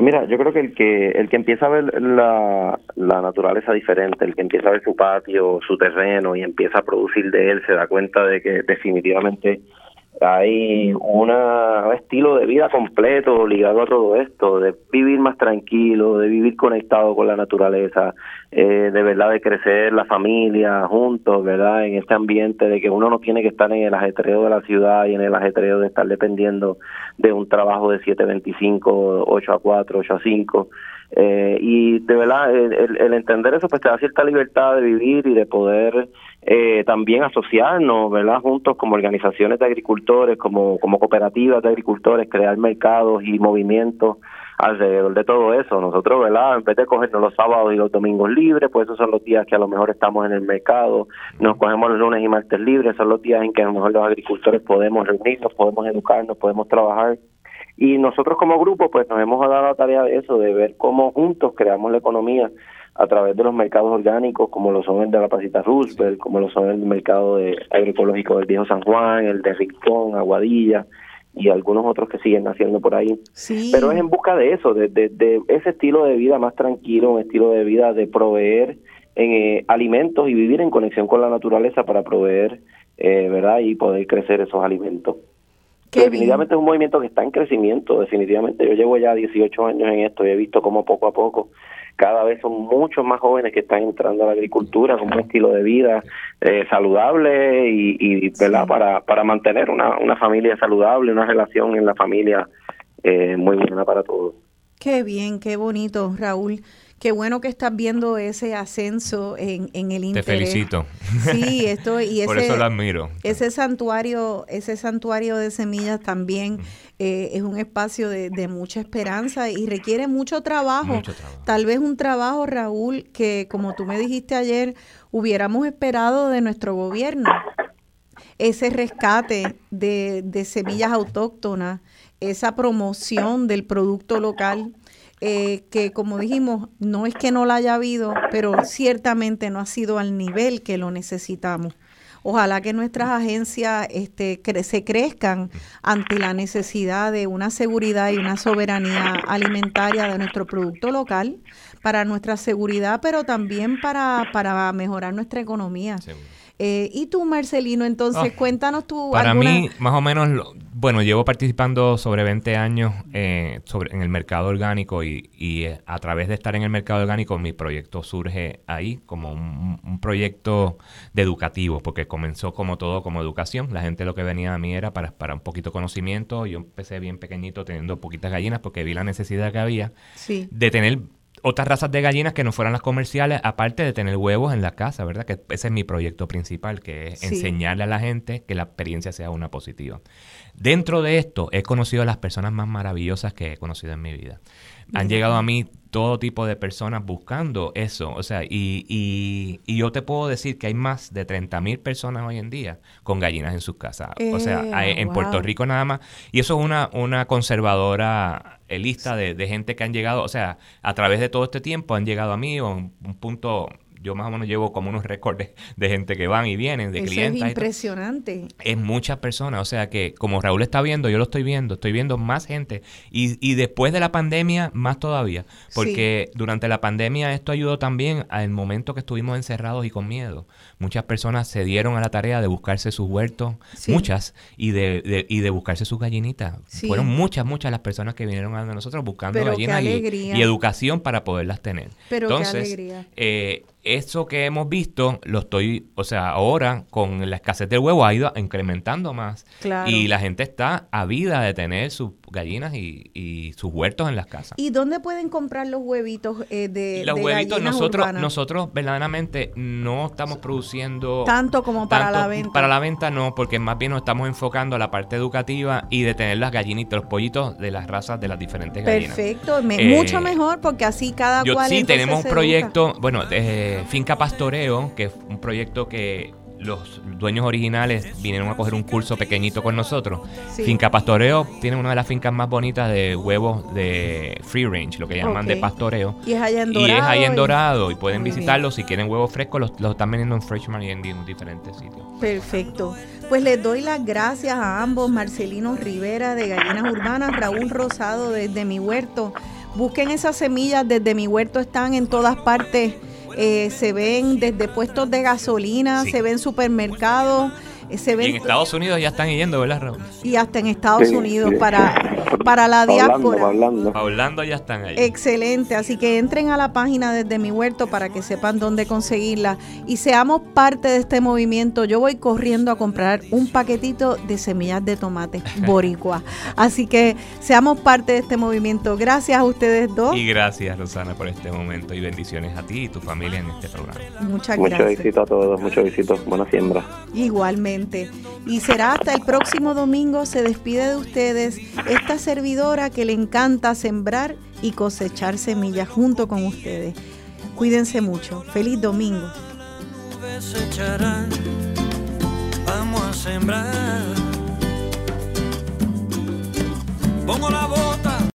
Mira, yo creo que el que el que empieza a ver la, la naturaleza diferente, el que empieza a ver su patio, su terreno y empieza a producir de él, se da cuenta de que definitivamente hay un estilo de vida completo ligado a todo esto, de vivir más tranquilo, de vivir conectado con la naturaleza, eh, de verdad de crecer la familia juntos, ¿verdad? En este ambiente de que uno no tiene que estar en el ajetreo de la ciudad y en el ajetreo de estar dependiendo de un trabajo de 7.25, 8 a 4, 8 a 5. Eh, y de verdad, el, entender eso pues te da cierta libertad de vivir y de poder eh, también asociarnos, ¿verdad? Juntos como organizaciones de agricultores, como, como cooperativas de agricultores, crear mercados y movimientos alrededor de todo eso. Nosotros, ¿verdad? En vez de cogernos los sábados y los domingos libres, pues esos son los días que a lo mejor estamos en el mercado, nos cogemos los lunes y martes libres, son los días en que a lo mejor los agricultores podemos reunirnos, podemos educarnos, podemos trabajar y nosotros como grupo, pues nos hemos dado la tarea de eso, de ver cómo juntos creamos la economía a través de los mercados orgánicos, como lo son el de la Pasita Roosevelt, como lo son el mercado de agroecológico del Viejo San Juan, el de Rincón, Aguadilla y algunos otros que siguen naciendo por ahí. Pero es en busca de eso, de, de, ese estilo de vida más tranquilo, un estilo de vida de proveer eh, alimentos y vivir en conexión con la naturaleza para proveer, eh, ¿verdad? Y poder crecer esos alimentos definitivamente es un movimiento que está en crecimiento, definitivamente. Yo llevo ya 18 años en esto y he visto cómo poco a poco cada vez son muchos más jóvenes que están entrando a la agricultura con un estilo de vida eh, saludable y, y ¿verdad? Para, para mantener una, una familia saludable, una relación en la familia eh, muy buena para todos. Qué bien, qué bonito, Raúl. Qué bueno que estás viendo ese ascenso en, en el interés. Te felicito. Sí, esto y ese, Por eso lo admiro. Ese santuario, ese santuario de semillas también eh, es un espacio de, de, mucha esperanza y requiere mucho trabajo. mucho trabajo. Tal vez un trabajo, Raúl, que como tú me dijiste ayer, hubiéramos esperado de nuestro gobierno. Ese rescate de, de semillas autóctonas, esa promoción del producto local eh, que como dijimos, no es que no la haya habido, pero ciertamente no ha sido al nivel que lo necesitamos. Ojalá que nuestras agencias este, se crezcan ante la necesidad de una seguridad y una soberanía alimentaria de nuestro producto local para nuestra seguridad, pero también para, para mejorar nuestra economía. Eh, y tú, Marcelino, entonces, ah, cuéntanos tú. Para mí, más o menos, bueno, llevo participando sobre 20 años eh, sobre, en el mercado orgánico y, y eh, a través de estar en el mercado orgánico, mi proyecto surge ahí como un, proyecto de educativo, porque comenzó como todo, como educación. La gente lo que venía a mí era para, para un poquito conocimiento. Yo empecé bien pequeñito teniendo poquitas gallinas porque vi la necesidad que había de tener otras razas de gallinas que no fueran las comerciales, aparte de tener huevos en la casa, ¿verdad? Que ese es mi proyecto principal, que es enseñarle a la gente que la experiencia sea una positiva. Dentro de esto, he conocido a las personas más maravillosas que he conocido en mi vida. Han llegado a mí todo tipo de personas buscando eso. O sea, y, y, y yo te puedo decir que hay más de 30 mil personas hoy en día con gallinas en sus casas. o sea, eh, en Puerto Rico nada más. Y eso es una, una conservadora lista de, de, gente que han llegado, o sea, a través de todo este tiempo han llegado a mí o un punto yo más o menos llevo como unos récords de, gente que van y vienen, de clientes. Es impresionante. Es muchas personas, o sea que como Raúl está viendo, yo lo estoy viendo, estoy viendo más gente y, y después de la pandemia más todavía, porque durante la pandemia esto ayudó también al momento que estuvimos encerrados y con miedo. Muchas personas se dieron a la tarea de buscarse sus huertos, muchas, y de, y de buscarse sus gallinitas. Fueron muchas, muchas las personas que vinieron a nosotros buscando gallinas y, educación para poderlas tener. Pero Entonces, qué alegría. Eh, eso que hemos visto, lo estoy, o sea, ahora con la escasez del huevo ha ido incrementando más. Y la gente está avida de tener sus gallinas y, sus huertos en las casas. ¿Y dónde pueden comprar los huevitos eh, de Los huevitos nosotros nosotros verdaderamente no estamos produciendo tanto como para la venta. Para la venta no, porque más bien nos estamos enfocando a la parte educativa y de tener las gallinitas, los pollitos de las razas de las diferentes gallinas. Perfecto, eh, mucho mejor porque así cada yo, cual Sí, tenemos un proyecto, bueno, eh, Finca Pastoreo, que es un proyecto que los dueños originales vinieron a coger un curso pequeñito con nosotros. Finca Pastoreo tiene una de las fincas más bonitas de huevos de free range, lo que llaman de pastoreo. Y es allá en Dorado. Y es allá en Dorado. Y, pueden visitarlo si quieren huevos frescos, los, los, están vendiendo en Freshman y en, diferentes sitios. Perfecto. Pues les doy las gracias a ambos, Marcelino Rivera de Gallinas Urbanas, Raúl Rosado desde mi huerto. Busquen esas semillas desde mi huerto, están en todas partes eh, se ven desde puestos de gasolina, se ven supermercados. Eh, se ven y en Estados Unidos ya están yendo, ¿verdad, Raúl? Y hasta en Estados Unidos para para la diáspora. Hablando, hablando. ya están ahí. Excelente, así que entren a la página desde mi huerto para que sepan dónde conseguirla y seamos parte de este movimiento. Yo voy corriendo a comprar un paquetito de semillas de tomate boricua. Así que seamos parte de este movimiento. Gracias a ustedes dos. Y gracias, Rosana, por este momento y bendiciones a ti y tu familia en este programa. Muchas gracias. Mucho éxito a todos, mucho éxito. Buena siembra. Igualmente. Y será hasta el próximo domingo. Se despide de ustedes esta servidora que le encanta sembrar y cosechar semillas junto con ustedes. Cuídense mucho. Feliz domingo. Vamos a sembrar. Pongo la bota